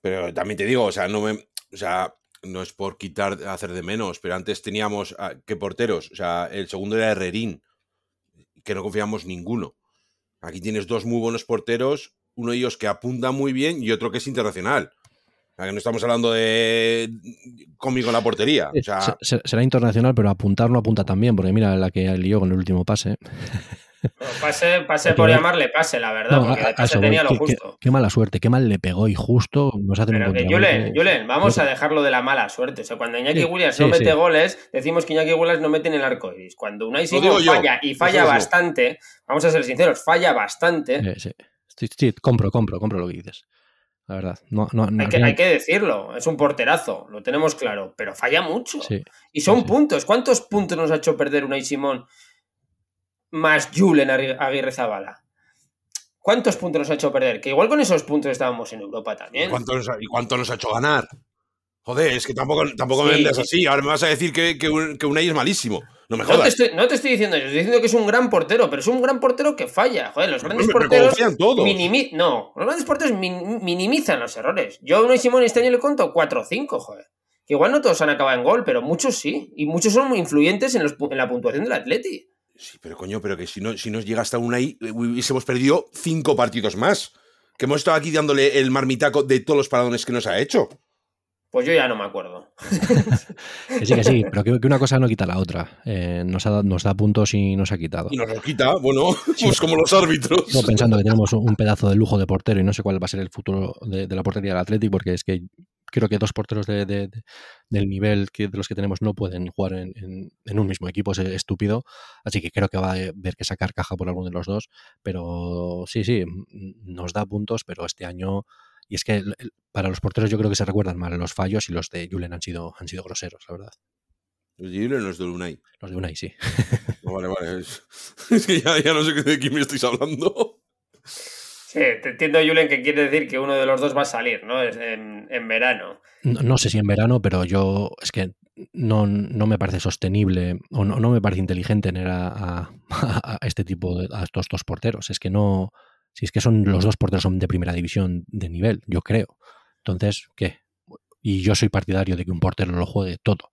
Pero también te digo, o sea, no me, o sea, no es por quitar, hacer de menos, pero antes teníamos, ah, ¿qué porteros? O sea, el segundo era Herrerín, que no confiamos ninguno. Aquí tienes dos muy buenos porteros, uno de ellos que apunta muy bien y otro que es internacional. No estamos hablando de cómico en la portería. será internacional, pero apuntar no apunta también, porque mira la que lió con el último pase. Pase, pase [laughs] por llamarle pase, la verdad, porque pase tenía lo justo. Qué, mala suerte, qué mal le pegó y justo nos hacen Pero un que Julen, vamos a dejarlo de la mala suerte. O sea, cuando Iñaki Williams no mete goles, decimos que Iñaki Williams no mete en el arco iris. Cuando Unai Simón falla y falla bastante, vamos a ser sinceros, falla bastante. Sí, sí, compro, compro, compro lo que dices. La verdad. No, no, hay, que, hay, que, decirlo, es un porterazo, lo tenemos claro, pero falla mucho. y son puntos. ¿Cuántos puntos nos ha hecho perder Unai Simón más Julen Aguirre Zabala. ¿Cuántos puntos nos ha hecho perder? Que igual con esos puntos estábamos en Europa también. ¿Y cuánto nos ha, hecho ganar? Joder, es que tampoco, tampoco me vendes así. Ahora me vas a decir que, que, un, que Unai es malísimo. No me jodas. No te, estoy, diciendo yo, estoy diciendo que es un gran portero, pero es un gran portero que falla. Joder, los grandes porteros. no, los grandes porteros minimizan los errores. Yo a Unai Simón este año le conto 4 o 5, joder. Que igual no todos han acabado en gol, pero muchos sí. Y muchos son muy influyentes en, en la puntuación del Atleti. Sí, pero coño, pero que si, no, si nos llega hasta una ahí, eh, hubiésemos perdido cinco partidos más. Que hemos estado aquí dándole el marmitaco de todos los paradones que nos ha hecho. Pues yo ya no me acuerdo. [laughs] que sí, que sí, pero que, una cosa no quita la otra. Eh, nos, ha, nos da puntos y nos ha quitado. Y nos lo quita, bueno, [laughs] pues como los árbitros. Estoy pensando que tenemos un pedazo de lujo de portero y no sé cuál va a ser el futuro de, de la portería del Atlético, porque es que creo que dos porteros de, del nivel que, de los que tenemos no pueden jugar en, un mismo equipo, es estúpido. Así que creo que va a haber que sacar caja por alguno de los dos. Pero sí, sí, nos da puntos, pero este año. Y es que para los porteros yo creo que se recuerdan mal los fallos y los de Julen han sido, han sido groseros, la verdad. ¿Los de Julen o los de Unai? Los de Unai, sí. vale, vale. [laughs] Es, que ya, ya no sé de quién me estáis hablando. Sí, te entiendo, Julen, que quiere decir que uno de los dos va a salir, ¿no? En, en verano. No, sé si en verano, pero yo es que no, no me parece sostenible o no, no me parece inteligente tener a, a, este tipo de a estos dos porteros. Es que no, si es que son los dos porteros son de primera división de nivel, yo creo. Entonces, ¿qué? Y yo soy partidario de que un portero lo juegue todo.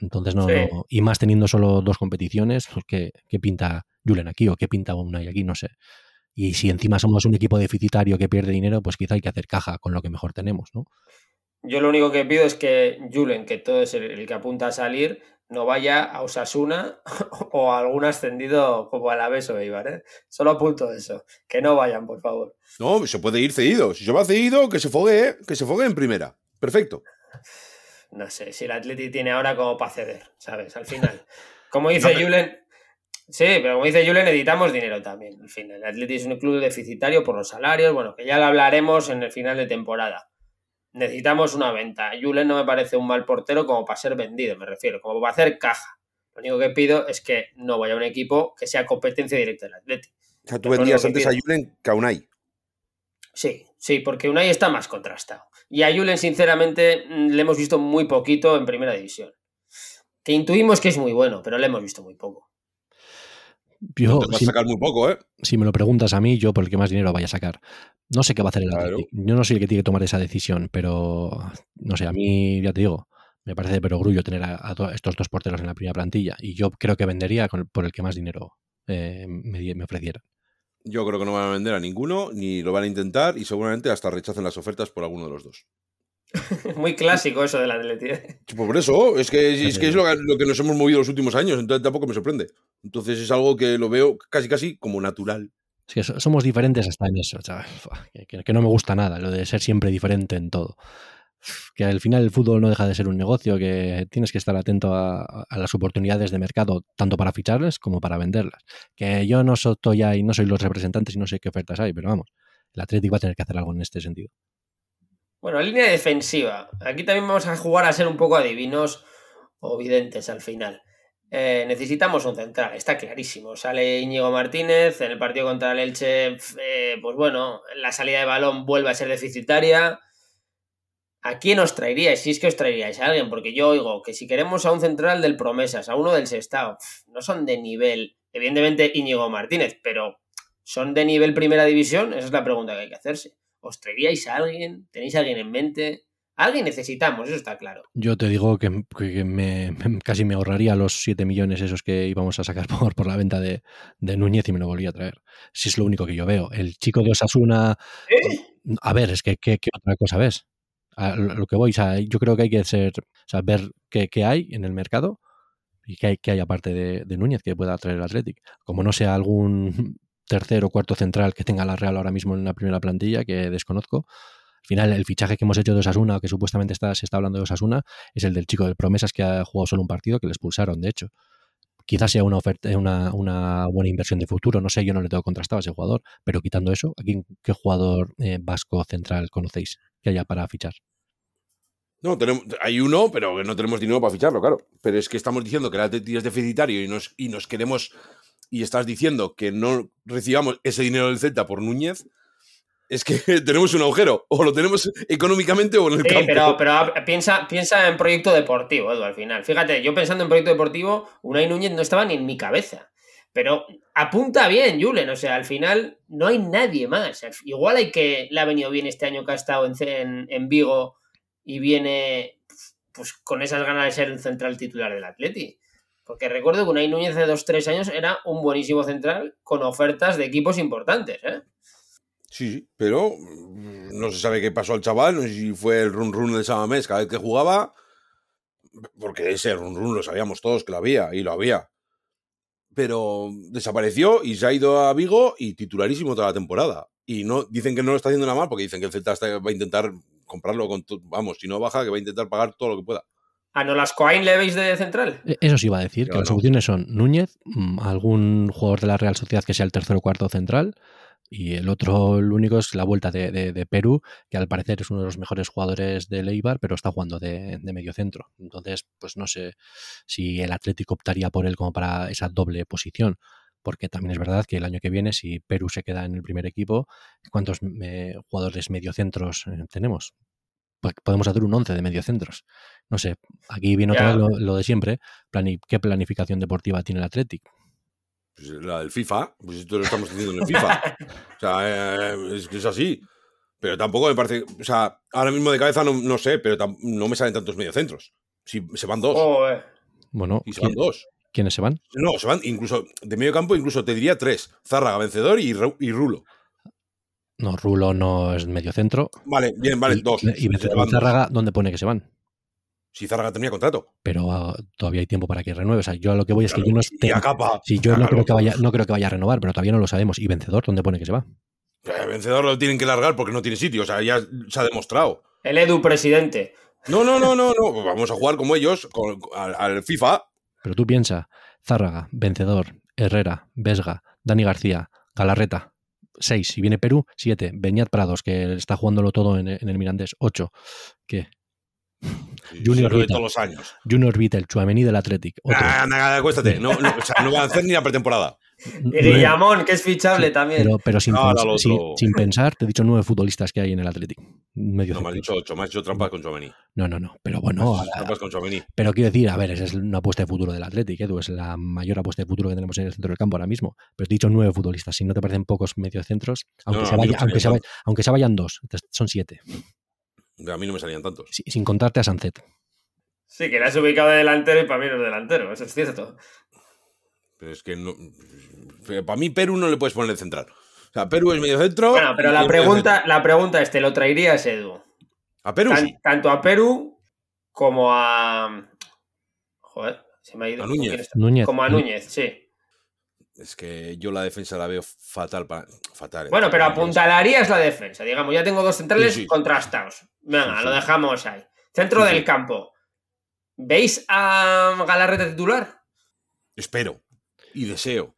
Entonces no, Sí. no- y más teniendo solo dos competiciones, pues ¿qué, qué pinta Julen aquí o qué pinta Unai aquí? No sé. Y si encima somos un equipo deficitario que pierde dinero, pues quizá hay que hacer caja con lo que mejor tenemos, ¿no? Yo lo único que pido es que Julen, que todo es el, el que apunta a salir, no vaya a Osasuna [laughs] o a algún ascendido como Alavés o Eibar, ¿eh? Solo apunto eso. Que no vayan, por favor. No, se puede ir cedido. Si se va cedido, que se fogue, que se fogue en primera. Perfecto. No sé, si el Atleti tiene ahora como para ceder, ¿sabes? Al final. [laughs] Como dice No, Julen... Sí, pero como dice Julen, necesitamos dinero también. Al fin, el Atleti es un club deficitario por los salarios, bueno, que ya lo hablaremos en el final de temporada. Necesitamos una venta. Julen no me parece un mal portero como para ser vendido, me refiero, como para hacer caja. Lo único que pido es que no vaya a un equipo que sea competencia directa del Atleti. O sea, tú vendías antes a pido. Julen que a Unai. Sí, sí, porque Unai está más contrastado. Y a Julen, sinceramente, mm, le hemos visto muy poquito en primera división. Que intuimos que es muy bueno, pero le hemos visto muy poco. Yo, Te vas si, a sacar muy poco, ¿eh? si me lo preguntas a mí, yo por el que más dinero vaya a sacar. No sé qué va a hacer el Claro. Yo no soy el que tiene que tomar esa decisión, pero no sé, a mí, ya te digo, me parece de perogrullo tener a, a to- estos dos porteros en la primera plantilla. Y yo creo que vendería con- por el que más dinero eh, me, me ofreciera. Yo creo que no van a vender a ninguno, ni lo van a intentar, y seguramente hasta rechacen las ofertas por alguno de los dos. [laughs] muy clásico eso del Atleti. Pues por eso, es que, es, que es lo, que- lo que nos hemos movido los últimos años, entonces tampoco me sorprende. Entonces es algo que lo veo casi casi como natural. Es que so- somos diferentes hasta en eso. sea, que, no me gusta nada, lo de ser siempre diferente en todo. Que al final el fútbol no deja de ser un negocio, que tienes que estar atento a, a las oportunidades de mercado, tanto para ficharles como para venderlas. Que yo no soy ahí, no soy los representantes y no sé qué ofertas hay, pero vamos, el Atlético va a tener que hacer algo en este sentido. Bueno, línea defensiva. Aquí también vamos a jugar a ser un poco adivinos o videntes al final. Eh, necesitamos un central, está clarísimo. Sale Íñigo Martínez en el partido contra el Elche. eh, pues bueno, la salida de balón vuelve a ser deficitaria. ¿A quién os traeríais? Si es que os traeríais a alguien, porque yo oigo que si queremos a un central del Promesas, a uno del Sestao, no son de nivel, evidentemente Íñigo Martínez, pero ¿son de nivel primera división? Esa es la pregunta que hay que hacerse. ¿Os traeríais a alguien? ¿Tenéis a alguien en mente? Alguien necesitamos, eso está claro. Yo te digo que, que me, me- [laughs] casi me ahorraría los 7 millones esos que íbamos a sacar [laughs] por, por la venta de, de Núñez y me lo volví a traer. Si es lo único que yo veo. El chico de Osasuna, a ver, es que ¿qué, otra cosa ves? A lo lo que voy, o sea, yo creo que hay que ser, o sea, ver qué, qué hay en el mercado y qué hay, qué hay aparte de, de Núñez que pueda traer el Athletic. Como no sea algún tercer o cuarto central que tenga la Real ahora mismo en la primera plantilla, que desconozco. Al final, el fichaje que hemos hecho de Osasuna, que supuestamente está, se está hablando de Osasuna, es el del chico del Promesas que ha jugado solo un partido, que le expulsaron, de hecho. Quizás sea una oferta, una, una buena inversión de futuro, no sé, yo no le tengo contrastado a ese jugador, pero quitando eso, ¿a quién- ¿qué jugador eh, vasco central conocéis que haya para fichar? No, tenemos, hay uno, pero no tenemos dinero para ficharlo, claro. Pero es que estamos diciendo que el Atleti es deficitario y nos, y nos queremos. Y estás diciendo que no recibamos ese dinero del Celta por Núñez. Es que [laughs] tenemos un agujero. O lo tenemos económicamente o en el Sí, campo. pero, piensa, piensa en proyecto deportivo, Edu, al final. Fíjate, yo pensando en proyecto deportivo, Unai Núñez no estaba ni en mi cabeza. Pero apunta bien, Julen. O sea, al final no hay nadie más. Al- Igual hay que le ha venido bien este año que ha estado en, C- en, en Vigo y viene pues con esas ganas de ser el central titular del Atleti. Porque recuerdo que Unai Núñez hace dos tres años era un buenísimo central con ofertas de equipos importantes, ¿eh? Sí, sí, pero mm, no se sabe qué pasó al chaval. No sé si fue el run run del Samamés cada vez que jugaba. Porque ese run run lo sabíamos todos que lo había y lo había. Pero desapareció y se ha ido a Vigo y titularísimo toda la temporada. Y no dicen que no lo está haciendo nada mal porque dicen que el Celta va a intentar comprarlo con vamos, si no baja, que va a intentar pagar todo lo que pueda. ¿A Nolas Coain le veis de central? E- Eso sí iba a decir, que las opciones son Núñez, mm, algún jugador de la Real Sociedad que sea el tercero o cuarto central, y el otro, el único, es la vuelta de, de- de Perú, que al parecer es uno de los mejores jugadores del Eibar, pero está jugando de, de medio centro. Entonces, pues no sé si el Atlético optaría por él como para esa doble posición. Porque también es verdad que el año que viene, si Perú se queda en el primer equipo, ¿cuántos eh, jugadores mediocentros eh, tenemos? Pues podemos hacer un 11 de mediocentros. No sé, aquí viene otra vez lo, lo de siempre. Plani- ¿Qué planificación deportiva tiene el Athletic? Pues la del FIFA, pues esto lo estamos diciendo en el FIFA. [laughs] O sea, eh, es que es así. Pero tampoco me parece. O sea, ahora mismo de cabeza no, no sé, pero no me salen tantos mediocentros. Si se van dos. Joder. Bueno, y se van ¿quién- dos. ¿quiénes se van? No, se van incluso de medio campo, incluso te diría tres. Zárraga, vencedor y, Ru- y Rulo. No, Rulo no es medio centro. Vale, bien, vale, y, dos. Y y. Zárraga, ¿dónde pone que se van? Si Zárraga tenía contrato. Pero ah, todavía hay tiempo para que renueve. O sea, yo a lo que voy es que yo no y esté- a capa. Sí, yo no creo, que vaya, no creo que vaya a renovar, pero todavía no lo sabemos. ¿Y vencedor dónde pone que se va? El vencedor lo tienen que largar porque no tiene sitio. O sea, ya se ha demostrado. El Edu presidente. No, no, no, no, no. Vamos a jugar como ellos con- al, al FIFA. Pero tú piensa, Zárraga, vencedor, Herrera, Vesga, Dani García, Galarreta, 6. Si viene Perú, 7. Beñat Prados, que está jugándolo todo en, en el Mirandés, 8. ¿Qué? Junior Vita. todos los años. Junior Chuamení del Athletic. Ah, anda, acuéstate. No, no, o sea, no van a hacer ni la pretemporada. Guillamón, que es fichable Sí, también. Pero, pero sin, pens- pensar, te he dicho nueve futbolistas que hay en el Athletic. Medio No me has dicho ocho, me has hecho trampas con Chomení. No, no, no. Pero bueno, trampas con Chomení. pero quiero decir, a ver, esa es una apuesta de futuro del Athletic, Edu, es la mayor apuesta de futuro que tenemos en el centro del campo ahora mismo. Pero te he dicho nueve futbolistas, si no te parecen pocos mediocentros, aunque, no, se, vaya- aunque, se, salían vaya- aunque se vayan dos, son siete, A mí no me salían tantos. si- sin contarte a Sancet. Sí, que la has ubicado de delantero y para mí no es delantero, eso es cierto. Pero es que no. Para mí, Perú no le puedes poner de central. O sea, Perú es medio centro. Bueno, pero la pregunta, la pregunta es, ¿te lo traerías, Edu? A Perú Tan- sí. Tanto a Perú como a... Joder, se me ha ido. A Núñez. Como a Núñez, sí. Es que yo la defensa la veo fatal para. Fatal. Bueno, pero apuntalarías la defensa. Digamos, ya tengo dos centrales Sí, sí. contrastados. Venga, Sí, sí. lo dejamos ahí. Centro Sí, del sí. campo. ¿Veis a Galarreta titular? Espero. Y deseo.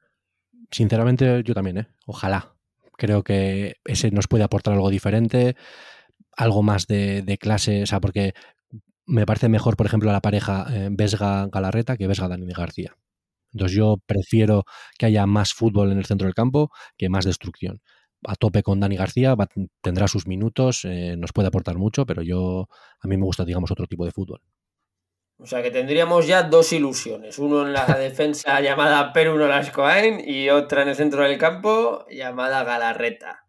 Sinceramente, yo también, ¿eh? Ojalá. Creo que ese nos puede aportar algo diferente, algo más de, de clase, o sea, porque me parece mejor, por ejemplo, la pareja eh, Vesga-Galarreta que Vesga-Dani García. Entonces yo prefiero que haya más fútbol en el centro del campo que más destrucción. A tope con Dani García, va- tendrá sus minutos, eh, nos puede aportar mucho, pero yo a mí me gusta, digamos, otro tipo de fútbol. O sea que tendríamos ya dos ilusiones. Uno en la [laughs] defensa llamada Perú Nolascoain y otra en el centro del campo llamada Galarreta.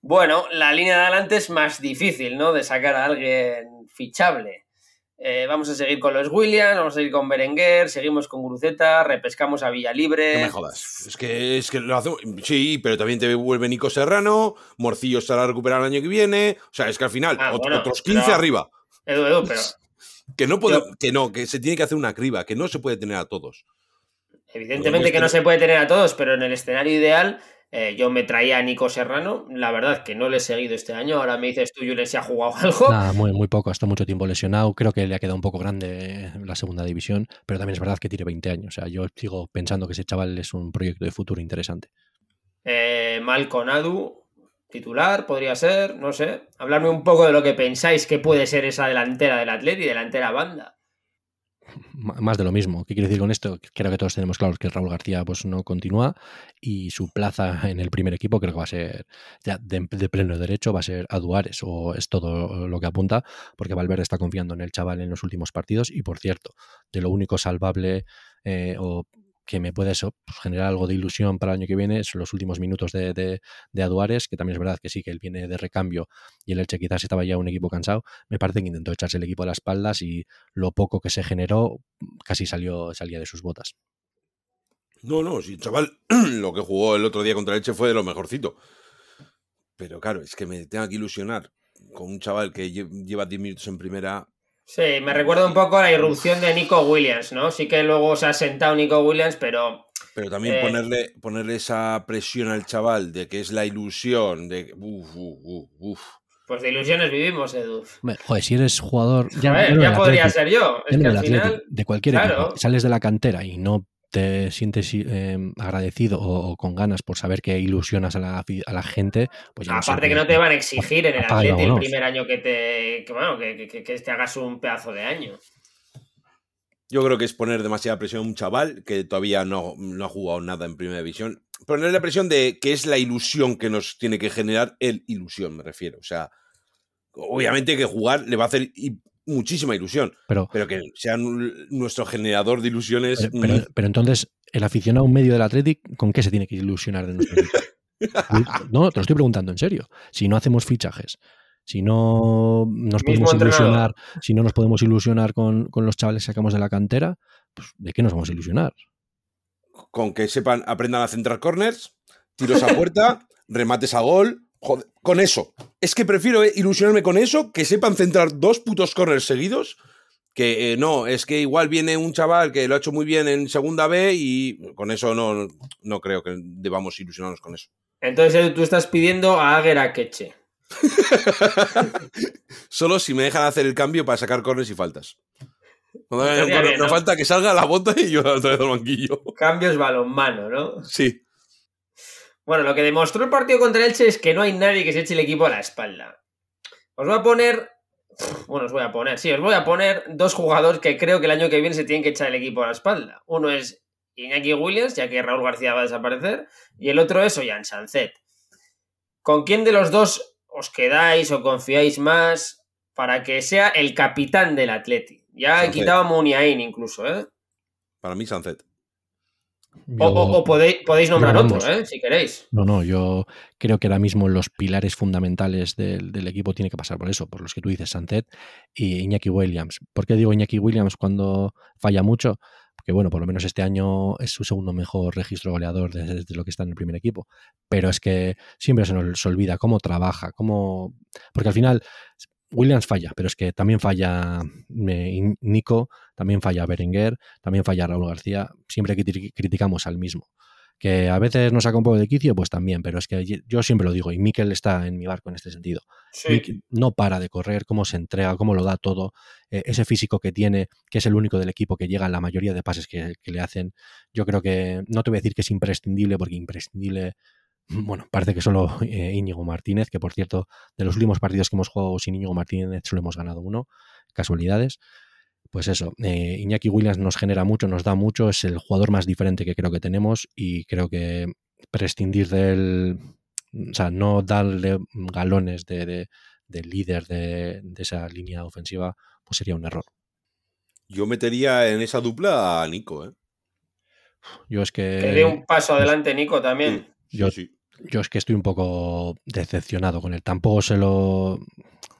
Bueno, la línea de adelante es más difícil, ¿no? De sacar a alguien fichable. Eh, vamos a seguir con los Williams, vamos a seguir con Berenguer, seguimos con Gruceta, repescamos a Villalibre. No me jodas. Es que, es que lo hacemos. Sí, pero también te vuelve Nico Serrano. Morcillo estará recuperado el año que viene. O sea, es que al final, Ah, bueno, otros 15 pero- arriba. Edu, Edu, pero [laughs] Que no, puede, Yo- que no, que se tiene que hacer una criba, que no se puede tener a todos. evidentemente que no se puede tener a todos, pero en el escenario ideal eh, yo me traía a Nico Serrano. La verdad que no le he seguido este año. Ahora me dices tú, Julen, si ha jugado [laughs] algo. Nada, muy, muy poco, está mucho tiempo lesionado. Creo que le ha quedado un poco grande la segunda división, pero también es verdad que tiene 20 años. O sea, yo sigo pensando que ese chaval es un proyecto de futuro interesante. Eh, Malcolm Adu, titular, podría ser, no sé. Hablarme un poco de lo que pensáis que puede ser esa delantera del Atleti, delantera banda. Más de lo mismo. ¿Qué quiero decir con esto? Creo que todos tenemos claro que Raúl García pues, no continúa y su plaza [laughs] en el primer equipo creo que va a ser ya de, de pleno derecho, va a ser a Duares o es todo lo que apunta, porque Valverde está confiando en el chaval en los últimos partidos y por cierto, de lo único salvable eh, o que me puede eso, pues, generar algo de ilusión para el año que viene son los últimos minutos de, de, Aduares, que también es verdad que sí, que él viene de recambio y el Elche quizás estaba ya un equipo cansado. Me parece que intentó echarse el equipo a las espaldas y lo poco que se generó casi salió, salía de sus botas. No, no, sí, chaval, [clears throat] lo que jugó el otro día contra el Elche fue de lo mejorcito. Pero claro, es que me tengo que ilusionar con un chaval que lle- lleva 10 minutos en primera. Sí, me recuerda un poco a la irrupción de Nico Williams, ¿no? Sí que luego se ha sentado Nico Williams, pero Pero también Eh. ponerle, ponerle esa presión al chaval de que es la ilusión, de... Uf, uf, uf, uf. pues de ilusiones vivimos, Edu. Joder, si eres jugador. a ver, ya podría ser yo. Es ya que al final, de cualquier claro. equipo, sales de la cantera y no te sientes eh, agradecido o, o con ganas por saber que ilusionas a la, afi- a la gente, pues ya aparte sé, que no te van a exigir en el Atleti el primer año que te, que, bueno, que, que- que te hagas un pedazo de año. Yo creo que es poner demasiada presión a un chaval que todavía no, no ha jugado nada en primera división. Ponerle la presión de que es la ilusión que nos tiene que generar el ilusión, me refiero. O sea, obviamente que jugar le va a hacer muchísima ilusión. Pero, Pero que sean nuestro generador de ilusiones. pero, pero- mm, pero entonces, el aficionado medio del Athletic, ¿con qué se tiene que ilusionar de nuestro equipo? [laughs] No, te lo estoy preguntando en serio. Si no hacemos fichajes, si no nos podemos ilusionar, si no nos podemos ilusionar con, con los chavales que sacamos de la cantera, pues ¿de qué nos vamos a ilusionar? con que sepan, aprendan a centrar corners, tiros a puerta, [laughs] remates a gol. Joder, con eso. Es que prefiero eh, ilusionarme con eso, que sepan centrar dos putos corners seguidos. Que eh, no, es que igual viene un chaval que lo ha hecho muy bien en segunda B y con eso no, no creo que debamos ilusionarnos con eso. Entonces tú estás pidiendo a Águera Queche. [laughs] Solo si me dejan hacer el cambio para sacar corners y faltas. ¿no? falta que salga la bota y yo otra vez al banquillo. Cambios balonmano, ¿no? Sí. Bueno, lo que demostró el partido contra Elche es que no hay nadie que se eche el equipo a la espalda. Os voy a poner. Bueno, os voy a poner, sí, os voy a poner dos jugadores que creo que el año que viene se tienen que echar el equipo a la espalda. Uno es Iñaki Williams, ya que Raúl García va a desaparecer, y el otro es Ollán Sancet. ¿Con quién de los dos os quedáis o confiáis más para que sea el capitán del Atleti? Ya he Sancet. quitado a Muniain incluso, ¿eh? Para mí, Sunset. O, o- o podéis, podéis nombrar yo, otro, vamos. ¿eh? Si queréis. No, no, yo creo que ahora mismo los pilares fundamentales del, del equipo tiene que pasar por eso, por los que tú dices, Sancet y Iñaki Williams. ¿Por qué digo Iñaki Williams cuando falla mucho? Porque bueno, por lo menos este año es su segundo mejor registro goleador desde, desde lo que está en el primer equipo. Pero es que siempre se nos olvida cómo trabaja, cómo... Porque al final Williams falla, pero es que también falla eh, Nico, también falla Berenguer, también falla Raúl García. Siempre cri- criticamos al mismo. Que a veces nos saca un poco de quicio, pues también, pero es que yo siempre lo digo, y Mikel está en mi barco en este sentido. Sí. No para de correr, cómo se entrega, cómo lo da todo, eh, ese físico que tiene, que es el único del equipo que llega a la mayoría de pases que, que le hacen. Yo creo que, no te voy a decir que es imprescindible, porque imprescindible, [laughs] bueno, parece que solo eh, Íñigo Martínez, que por cierto, de los últimos partidos que hemos jugado sin Íñigo Martínez solo hemos ganado uno, casualidades. Pues eso, eh, Iñaki Williams nos genera mucho, nos da mucho, es el jugador más diferente que creo que tenemos y creo que prescindir del, o sea, no darle galones de, de, de líder de, de, esa línea ofensiva, pues sería un error. Yo metería en esa dupla a Nico, ¿eh? Yo es que... Que dé un paso adelante Nico también. Sí, Yo, sí. yo es que estoy un poco decepcionado con él. Tampoco se lo,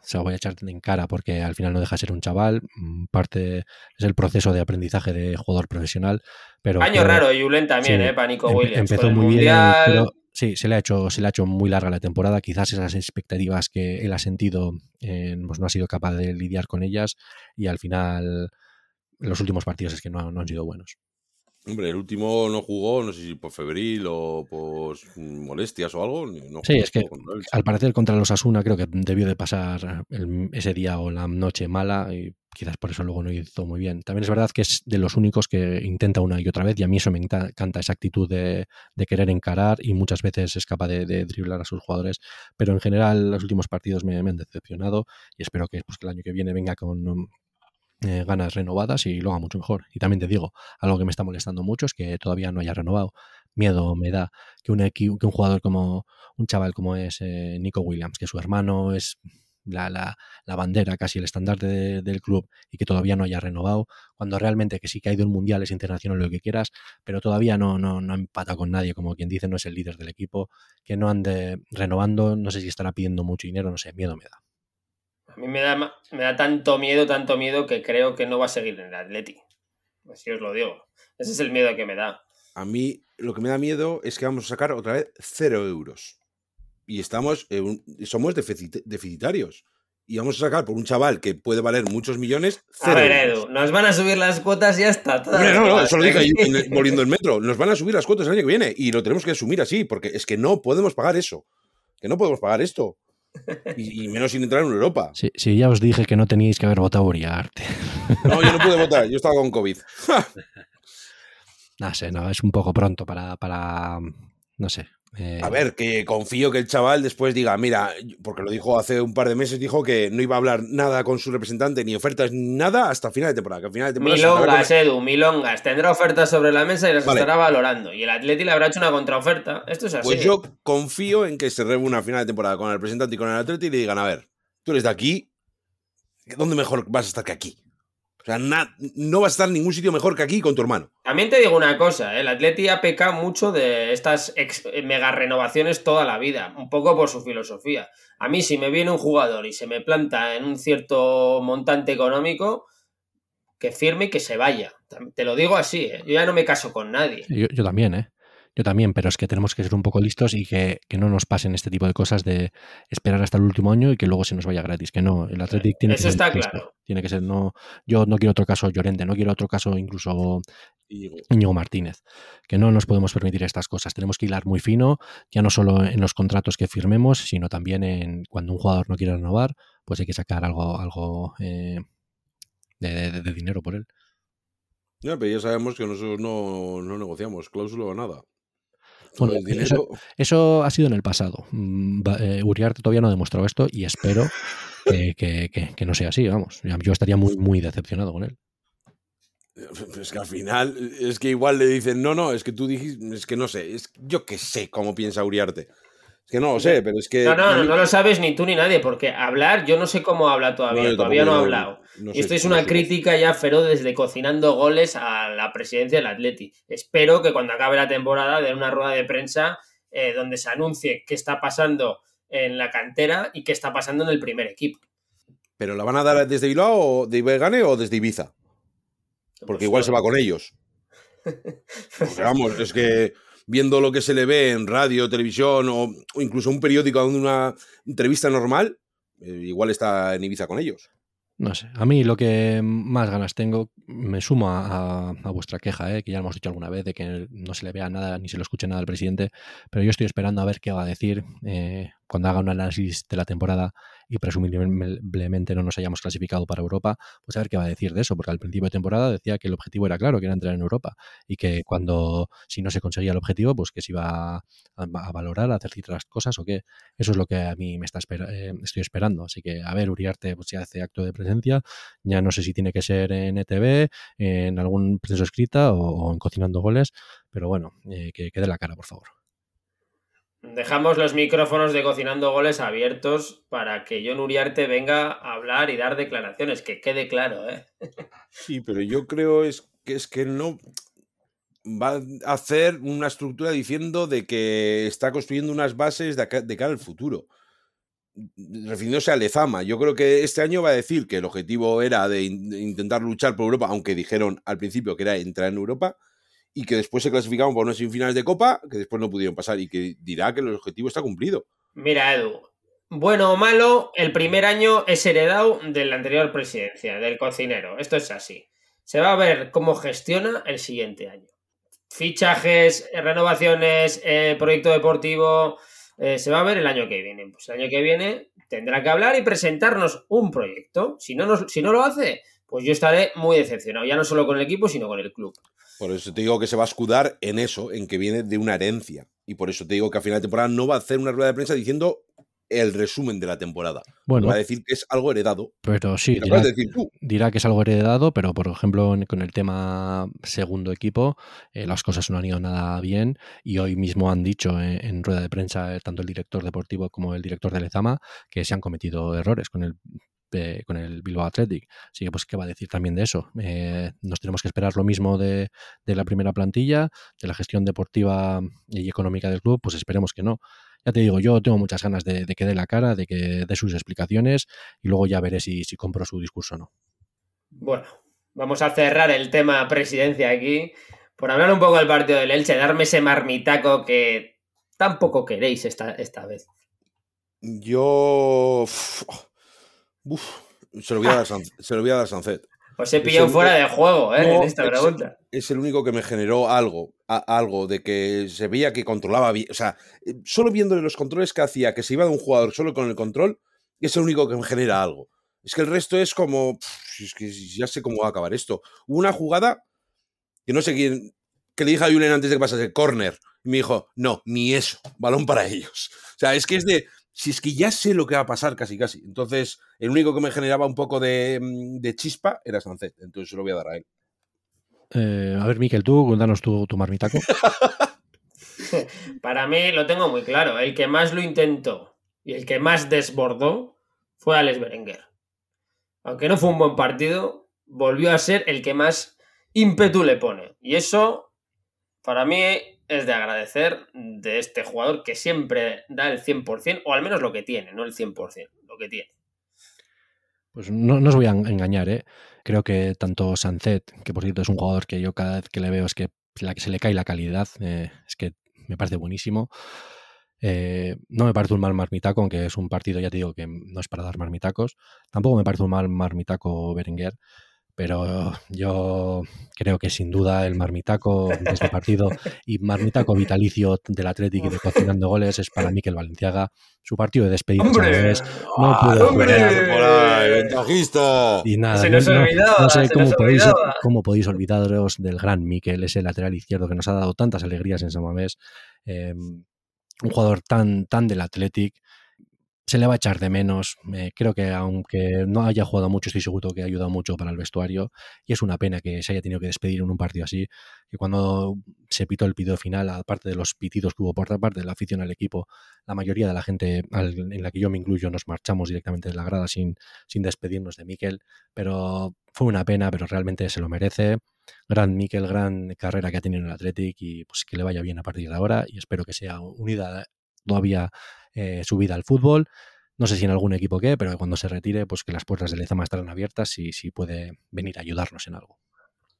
se lo voy a echar en cara porque al final no deja de ser un chaval. mm, Parte es el proceso de aprendizaje de jugador profesional. Pero Año creo- raro, Julen también, sí, ¿eh? Para Nico Williams. Empezó muy Mundial, bien, pero sí, se le, ha hecho, se le ha hecho muy larga la temporada. Quizás esas expectativas que él ha sentido eh, pues no ha sido capaz de lidiar con ellas y al final los últimos partidos es que no, no han sido buenos. Hombre, el último no jugó, no sé si por febril o por molestias o algo. No Sí, es que al parecer contra los Asuna creo que debió de pasar el- ese día o la noche mala y quizás por eso luego no hizo muy bien. También es verdad que es de los únicos que intenta una y otra vez y a mí eso me encanta, esa actitud de, de querer encarar y muchas veces es capaz de, de driblar a sus jugadores, pero en general los últimos partidos me, me han decepcionado y espero que, pues, que el año que viene venga con eh, ganas renovadas y lo haga mucho mejor. Y también te digo, algo que me está molestando mucho es que todavía no haya renovado. Miedo me da que un, que un jugador como un chaval como es eh, Nico Williams, que su hermano es la, la, la bandera, casi el estandarte de- del club y que todavía no haya renovado, cuando realmente que sí que ha ido en mundiales internacional lo que quieras, pero todavía no, no, no empata con nadie, como quien dice, no es el líder del equipo, que no ande renovando, no sé si estará pidiendo mucho dinero, no sé, miedo me da. A mí me da, me da tanto miedo, tanto miedo que creo que no va a seguir en el Atleti. Así os lo digo. Ese es el miedo que me da. A mí lo que me da miedo es que vamos a sacar otra vez cero euros. Y estamos, un- somos deficit- deficitarios. Y vamos a sacar por un chaval que puede valer muchos millones. A Cero ver, euros. Edu, nos van a subir las cuotas y ya está. Hombre, no, no, eso lo volviendo el metro. Nos van a subir las cuotas el año que viene y lo tenemos que asumir así, porque es que no podemos pagar eso. Que no podemos pagar esto. Y, y menos sin entrar en Europa. Si, si ya os dije que no teníais que haber votado Uriarte. [laughs] No, yo no pude votar, yo estaba con COVID. [laughs] No sé, no, es un poco pronto para, para no sé. Eh, A ver, que confío que el chaval después diga, mira, porque lo dijo hace un par de meses, dijo que no iba a hablar nada con su representante, ni ofertas, ni nada, hasta final de temporada. Que final de temporada Milongas, con- Edu, milongas. Tendrá ofertas sobre la mesa y las Vale. estará valorando. Y el Atleti le habrá hecho una contraoferta. Esto es así. Pues yo confío en que se reúna a final de temporada con el representante y con el atleta y le digan, a ver, tú eres de aquí, ¿Dónde mejor vas a estar que aquí? O sea, no vas a estar en ningún sitio mejor que aquí con tu hermano. También te digo una cosa, ¿eh? el Atleti ha mucho de estas mega renovaciones toda la vida, un poco por su filosofía. A mí si me viene un jugador y se me planta en un cierto montante económico, que firme y que se vaya. Te lo digo así, ¿eh? yo ya no me caso con nadie. yo también, ¿eh? Yo también, pero es que tenemos que ser un poco listos y que, no nos pasen este tipo de cosas de esperar hasta el último año y que luego se nos vaya gratis. Que no, el Athletic tiene Eso que está claro. Tiene que ser, no, yo no quiero otro caso Llorente, no quiero otro caso incluso Íñigo Martínez. Que no nos podemos permitir estas cosas. Tenemos que hilar muy fino, ya no solo en los contratos que firmemos, sino también en cuando un jugador no quiere renovar, pues hay que sacar algo, algo eh, de, dinero por él. Ya, pero ya sabemos que nosotros no, no negociamos cláusula o nada. Bueno, eso, ha sido en el pasado. Mm, eh, Uriarte todavía no ha demostrado esto y espero que, [laughs] no sea así, vamos. Yo estaría muy, muy decepcionado con él. Es que al final, es que igual le dicen, no, no, es que tú dijiste, es que no sé, es yo que sé cómo piensa Uriarte que no lo sé, pero es que. No, no, no, lo sabes ni tú ni nadie, porque hablar, yo no sé cómo habla todavía, todavía no ha hablado. y esto es una crítica ya feroz desde cocinando goles a la presidencia del Atleti. Espero que cuando acabe la temporada de una rueda de prensa eh, donde se anuncie qué está pasando en la cantera y qué está pasando en el primer equipo. ¿Pero la van a dar desde Bilbao o de Ibegane o desde Ibiza? Porque pues igual se va con ellos. [laughs] vamos, es que viendo lo que se le ve en radio, televisión o, incluso un periódico dando una entrevista normal, eh, igual está en Ibiza con ellos. No sé, a mí lo que más ganas tengo, me sumo a, vuestra queja, eh, que ya hemos dicho alguna vez, de que no se le vea nada ni se lo escuche nada al presidente, pero yo estoy esperando a ver qué va a decir eh, cuando haga un análisis de la temporada y presumiblemente no nos hayamos clasificado para Europa, pues a ver qué va a decir de eso, porque al principio de temporada decía que el objetivo era claro, que era entrar en Europa y que cuando, si no se conseguía el objetivo, pues que se iba a, valorar, a hacer ciertas cosas o qué. Eso es lo que a mí me está eh, estoy esperando. Así que, a ver, Uriarte, pues si hace acto de presencia, ya no sé si tiene que ser en ETV, en algún proceso escrita o, en Cocinando Goles, pero bueno, eh, que quede la cara, por favor. Dejamos los micrófonos de Cocinando Goles abiertos para que John Uriarte venga a hablar y dar declaraciones, que quede claro, ¿eh? Sí, pero yo creo es que es que no va a hacer una estructura diciendo de que está construyendo unas bases de, cara al futuro. Refiriéndose a Lezama, yo creo que este año va a decir que el objetivo era de intentar luchar por Europa, aunque dijeron al principio que era entrar en Europa, y que después se clasificaron por unas semifinales de Copa que después no pudieron pasar y que dirá que el objetivo está cumplido. Mira, Edu, bueno o malo, el primer año es heredado de la anterior presidencia, del cocinero. Esto es así. Se va a ver cómo gestiona el siguiente año. Fichajes, renovaciones, eh, proyecto deportivo, eh, se va a ver el año que viene. Pues el año que viene tendrá que hablar y presentarnos un proyecto. Si no, nos, si no lo hace, pues yo estaré muy decepcionado, ya no solo con el equipo, sino con el club. Por eso te digo que se va a escudar en eso, en que viene de una herencia. Y por eso te digo que a final de temporada no va a hacer una rueda de prensa diciendo el resumen de la temporada. Bueno, va a decir que es algo heredado. Pero sí, dirá, que es algo heredado, pero por ejemplo con el tema segundo equipo, eh, las cosas no han ido nada bien y hoy mismo han dicho en, rueda de prensa tanto el director deportivo como el director de Lezama que se han cometido errores con el con el Bilbao Athletic. Así que, pues, ¿qué va a decir también de eso? Eh, nos tenemos que esperar lo mismo de, la primera plantilla, de la gestión deportiva y económica del club, pues esperemos que no. Ya te digo, yo tengo muchas ganas de, que dé la cara, de que dé sus explicaciones y luego ya veré si, si compro su discurso o no. Bueno, vamos a cerrar el tema presidencia aquí. Por hablar un poco del partido del Elche, darme ese marmitaco que tampoco queréis esta, esta vez. Yo. Uf, se lo voy a dar, [laughs] se lo voy a dar Sunset. Pues he pillado fuera de juego, ¿eh? en esta pregunta. Es el único que me generó algo, algo de que se veía que controlaba bien. O sea, solo viéndole los controles que hacía, que se iba de un jugador solo con el control, es el único que me genera algo. Es que el resto es como. es que ya sé cómo va a acabar esto. Hubo una jugada que no sé quién. Que le dije a Julen antes de que pasase, corner. Y me dijo, no, ni eso, balón para ellos. O sea, es que es de si es que ya sé lo que va a pasar casi casi. Entonces, el único que me generaba un poco de, mm, chispa era Sancet. Entonces se lo voy a dar a él. Eh, a ver, Miquel, tú, danos tu, tu marmitaco. [laughs] Para mí lo tengo muy claro. El que más lo intentó y el que más desbordó fue Alex Berenguer. aunque no fue un buen partido, volvió a ser el que más ímpetu le pone. Y eso, para mí, es de agradecer de este jugador que siempre da el 100%, o al menos lo que tiene, no el 100%, lo que tiene. Pues no, os voy a engañar, ¿eh? Creo que tanto Sancet, que por cierto es un jugador que yo cada vez que le veo es que se le cae la calidad, eh, es que me parece buenísimo. Eh, no me parece un mal marmitaco, aunque es un partido, ya te digo, que no es para dar marmitacos. Tampoco me parece un mal marmitaco Berenguer pero yo creo que sin duda el marmitaco de este partido y marmitaco vitalicio del Atlético de cocinando goles es para Miquel Valenciaga. Su partido de despedida no pudo ¡Hombre! ventajista. Y nada, no, sé cómo podéis, cómo podéis, olvidaros del gran Miquel, ese lateral izquierdo que nos ha dado tantas alegrías en San Mamés. Em, un jugador tan, tan del Athletic se le va a echar de menos. creo que aunque no haya jugado mucho, estoy seguro que ha ayudado mucho para el vestuario. Y es una pena que se haya tenido que despedir en un partido así. Que cuando se pitó el pitido final, aparte de los pitidos que hubo por parte de la afición al equipo, la mayoría de la gente en la que yo me incluyo nos marchamos directamente de la grada sin, sin despedirnos de Miquel. Pero fue una pena, pero realmente se lo merece. Gran Miquel, gran carrera que ha tenido en el Athletic y pues que le vaya bien a partir de ahora. Y espero que sea unida todavía eh, su vida al fútbol. No sé si en algún equipo qué, pero cuando se retire, pues que las puertas de Lezama estarán abiertas y si puede venir a ayudarnos en algo.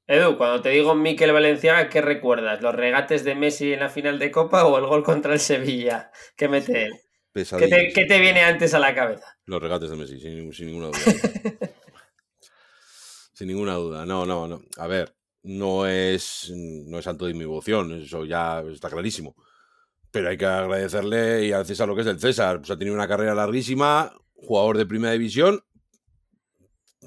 Edu, cuando te digo Miquel Valenciaga, ¿qué recuerdas? ¿Los regates de Messi en la final de Copa o el gol contra el Sevilla que mete él? ¿Qué te, viene antes a la cabeza? Los regates de Messi, sin, sin ninguna duda. [laughs] sin ninguna duda. No, no, no. A ver, no es, no es santo de mi devoción, eso ya está clarísimo pero hay que agradecerle y al César lo que es del César. Pues ha tenido una carrera larguísima, jugador de primera división.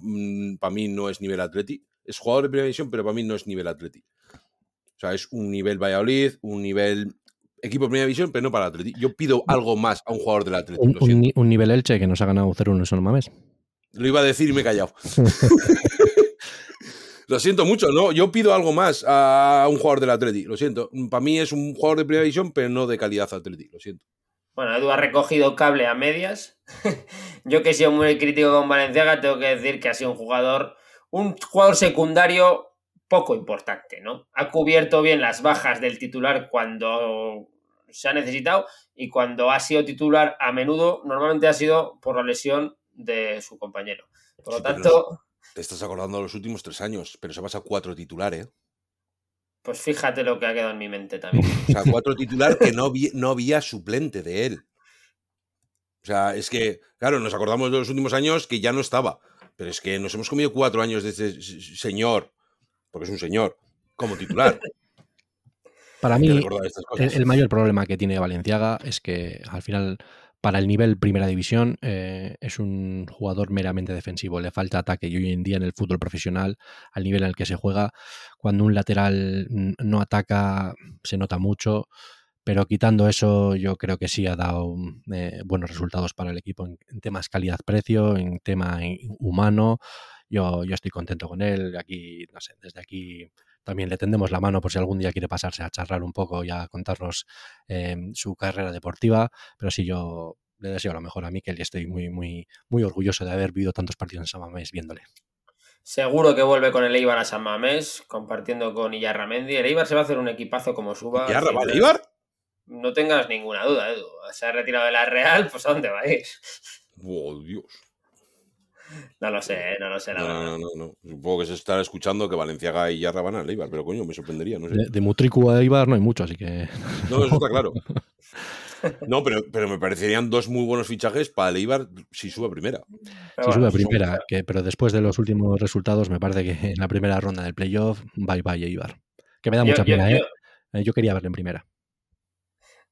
Mm, para mí no es nivel atleti. Es jugador de primera división, pero para mí no es nivel atleti. O sea, es un nivel Valladolid, un nivel equipo de primera división, pero no para atleti. Yo pido algo más a un jugador del atleti. Un, nivel Elche que nos ha ganado 0-1 en mames. Lo iba a decir y me he callado. [laughs] Lo siento mucho, ¿no? Yo pido algo más a un jugador del Atleti, lo siento. Para mí es un jugador de primera división, pero no de calidad Atleti, lo siento. Bueno, Edu ha recogido cable a medias. [laughs] Yo que he sido muy crítico con Valenciaga, tengo que decir que ha sido un jugador, un jugador secundario poco importante, ¿no? Ha cubierto bien las bajas del titular cuando se ha necesitado y cuando ha sido titular a menudo, normalmente ha sido por la lesión de su compañero. Por lo tanto... Te estás acordando de los últimos tres años, pero se pasa cuatro titulares. ¿eh? Pues fíjate lo que ha quedado en mi mente también. o sea, cuatro titular que no, no había suplente de él. O sea, es que, claro, nos acordamos de los últimos años que ya no estaba. Pero es que nos hemos comido cuatro años de ese señor, porque es un señor, como titular. Para mí, el, mayor problema que tiene Valenciaga es que al final para el nivel primera división eh, es un jugador meramente defensivo, le falta ataque y hoy en día en el fútbol profesional, al nivel en el que se juega, cuando un lateral no ataca se nota mucho, pero quitando eso yo creo que sí ha dado eh, buenos resultados para el equipo en, temas calidad-precio, en tema humano, yo, yo estoy contento con él, aquí, no sé, desde aquí también le tendemos la mano por si algún día quiere pasarse a charlar un poco y a contarnos em, su carrera deportiva. Pero sí, yo le deseo lo mejor a Miquel y estoy muy, muy, muy orgulloso de haber vivido tantos partidos en San Mamés viéndole. Seguro que vuelve con el Eibar a San Mamés, compartiendo con Iyarramendi. El Eibar se va a hacer un equipazo como suba. ¿Iyarra va Eibar? No tengas ninguna duda, Edu. Se ha retirado de la Real, pues ¿a dónde va a ir? Oh, Dios. No lo [laughs] sé, ¿eh? no lo sé, la no, verdad. No, no, no. Supongo que se estará escuchando que Valenciaga y Yarra van a Eibar, pero coño, me sorprendería, no sé. De, de a Eibar no hay mucho, así que. [laughs] No, eso está claro. [laughs] No, pero, pero me parecerían dos muy buenos fichajes para el Eibar si sube a primera. si sube a primera, que, pero después de los últimos resultados, me parece que en la primera ronda del playoff, bye bye Eibar. Que me da mucha pena, ¿eh? Yo quería verle en primera.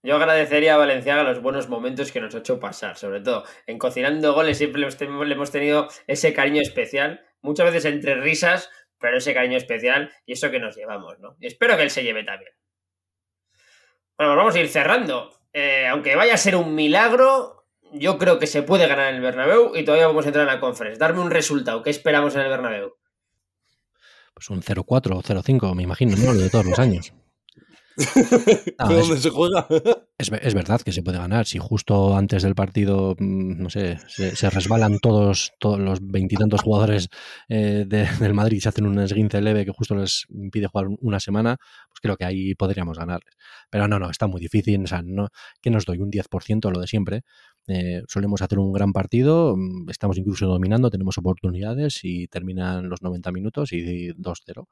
Yo agradecería a Valenciaga los buenos momentos que nos ha hecho pasar, sobre todo en cocinando goles siempre le hemos tenido ese cariño especial, muchas veces entre risas, pero ese cariño especial y eso que nos llevamos, ¿no? Y espero que él se lleve también. Bueno, pues vamos a ir cerrando. Eh, aunque vaya a ser un milagro, yo creo que se puede ganar en el Bernabéu y todavía vamos a entrar en la conferencia. Darme un resultado, ¿qué esperamos en el Bernabéu? Pues un 0-4 o 0-5, me imagino, ¿no? Lo de todos los años. [laughs] [laughs] Dónde se juega? [laughs] Es, es, verdad que se puede ganar. Si justo antes del partido, mm, no sé, se, resbalan todos, todos los veintitantos jugadores eh, del Madrid y se hacen un esguince leve que justo les impide jugar una semana, pues creo que ahí podríamos ganarles. Pero no, no, está muy difícil. O sea, no, que nos doy un 10% lo de siempre. Eh, solemos hacer un gran partido, mm, estamos incluso dominando, tenemos oportunidades y terminan los 90 minutos y 2-0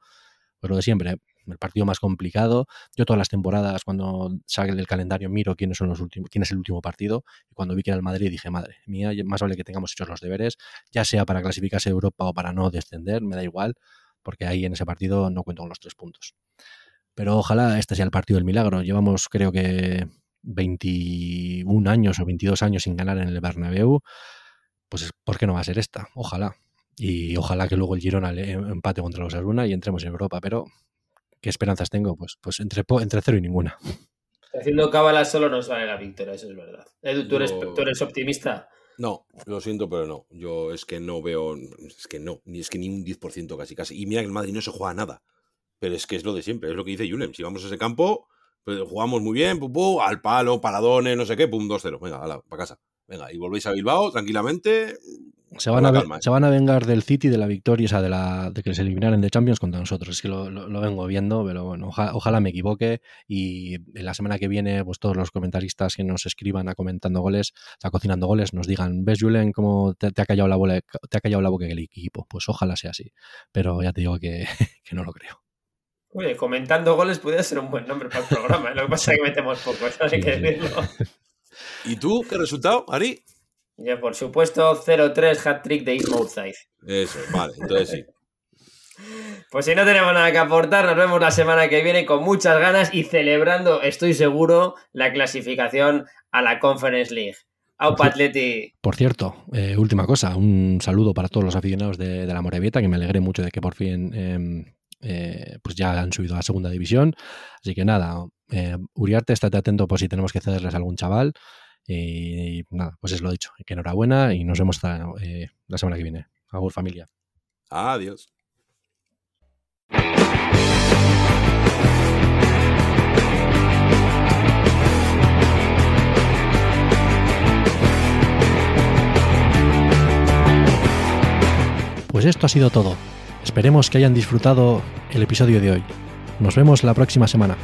pues lo de siempre, el partido más complicado. Yo todas las temporadas, cuando sale del calendario, miro quiénes son los últimos, quién es el último partido. Y cuando vi que era el Madrid, dije, madre mía, más vale que tengamos hechos los deberes, ya sea para clasificarse a Europa o para no descender, me da igual, porque ahí en ese partido no cuento con los tres puntos. Pero ojalá este sea el partido del milagro. Llevamos, creo que, 21 años o 22 años sin ganar en el Bernabéu. Pues, ¿por qué no va a ser esta? Ojalá. Y ojalá que luego el Girona le empate contra los Asuna y entremos en Europa, pero ¿qué esperanzas tengo? Pues, pues entre, entre cero y ninguna. Haciendo cábalas solo nos vale la victoria, eso es verdad. Edu, ¿tú eres, ¿tú eres optimista? No, lo siento, pero no. Yo es que no veo, es que no, ni es que ni un 10% casi, casi. Y mira que el Madrid no se juega nada. Pero es que es lo de siempre, es lo que dice Julen. Si vamos a ese campo, pues jugamos muy bien, pum, al palo, paradones, no sé qué, pum, 2-0. Venga, para casa. Venga, y volvéis a Bilbao tranquilamente, se van, a, se van a vengar del City de la victoria, o sea, de, la, de que se eliminaran de Champions contra nosotros. Es que lo, lo, vengo viendo, pero bueno, ojalá me equivoque. Y en la semana que viene, pues todos los comentaristas que nos escriban a comentando goles, a cocinando goles, nos digan, ¿ves, Julen, cómo te, ha callado la bola, te ha callado la boca el equipo? Pues ojalá sea así. Pero ya te digo que, [laughs] que no lo creo. Oye, comentando goles podría ser un buen nombre para el programa. ¿eh? Lo que pasa es que metemos poco, eso hay que decirlo. [laughs] ¿Y tú qué resultado, Ari? Ya, por supuesto, 0-3 hat-trick de East Eso, vale, entonces sí. [laughs] Pues si no tenemos nada que aportar, nos vemos la semana que viene con muchas ganas y celebrando, estoy seguro, la clasificación a la Conference League. Aupa Atleti. Por cierto, eh, última cosa, un saludo para todos los aficionados de, la Morevieta, que me alegré mucho de que por fin em, eh, pues ya han subido a la segunda división. Así que nada, eh, Uriarte, estate atento por si tenemos que cederles a algún chaval. Y nada, pues es lo dicho. Enhorabuena y nos vemos eh, la semana que viene. Agur familia. Adiós. Pues esto ha sido todo. Esperemos que hayan disfrutado el episodio de hoy. Nos vemos la próxima semana.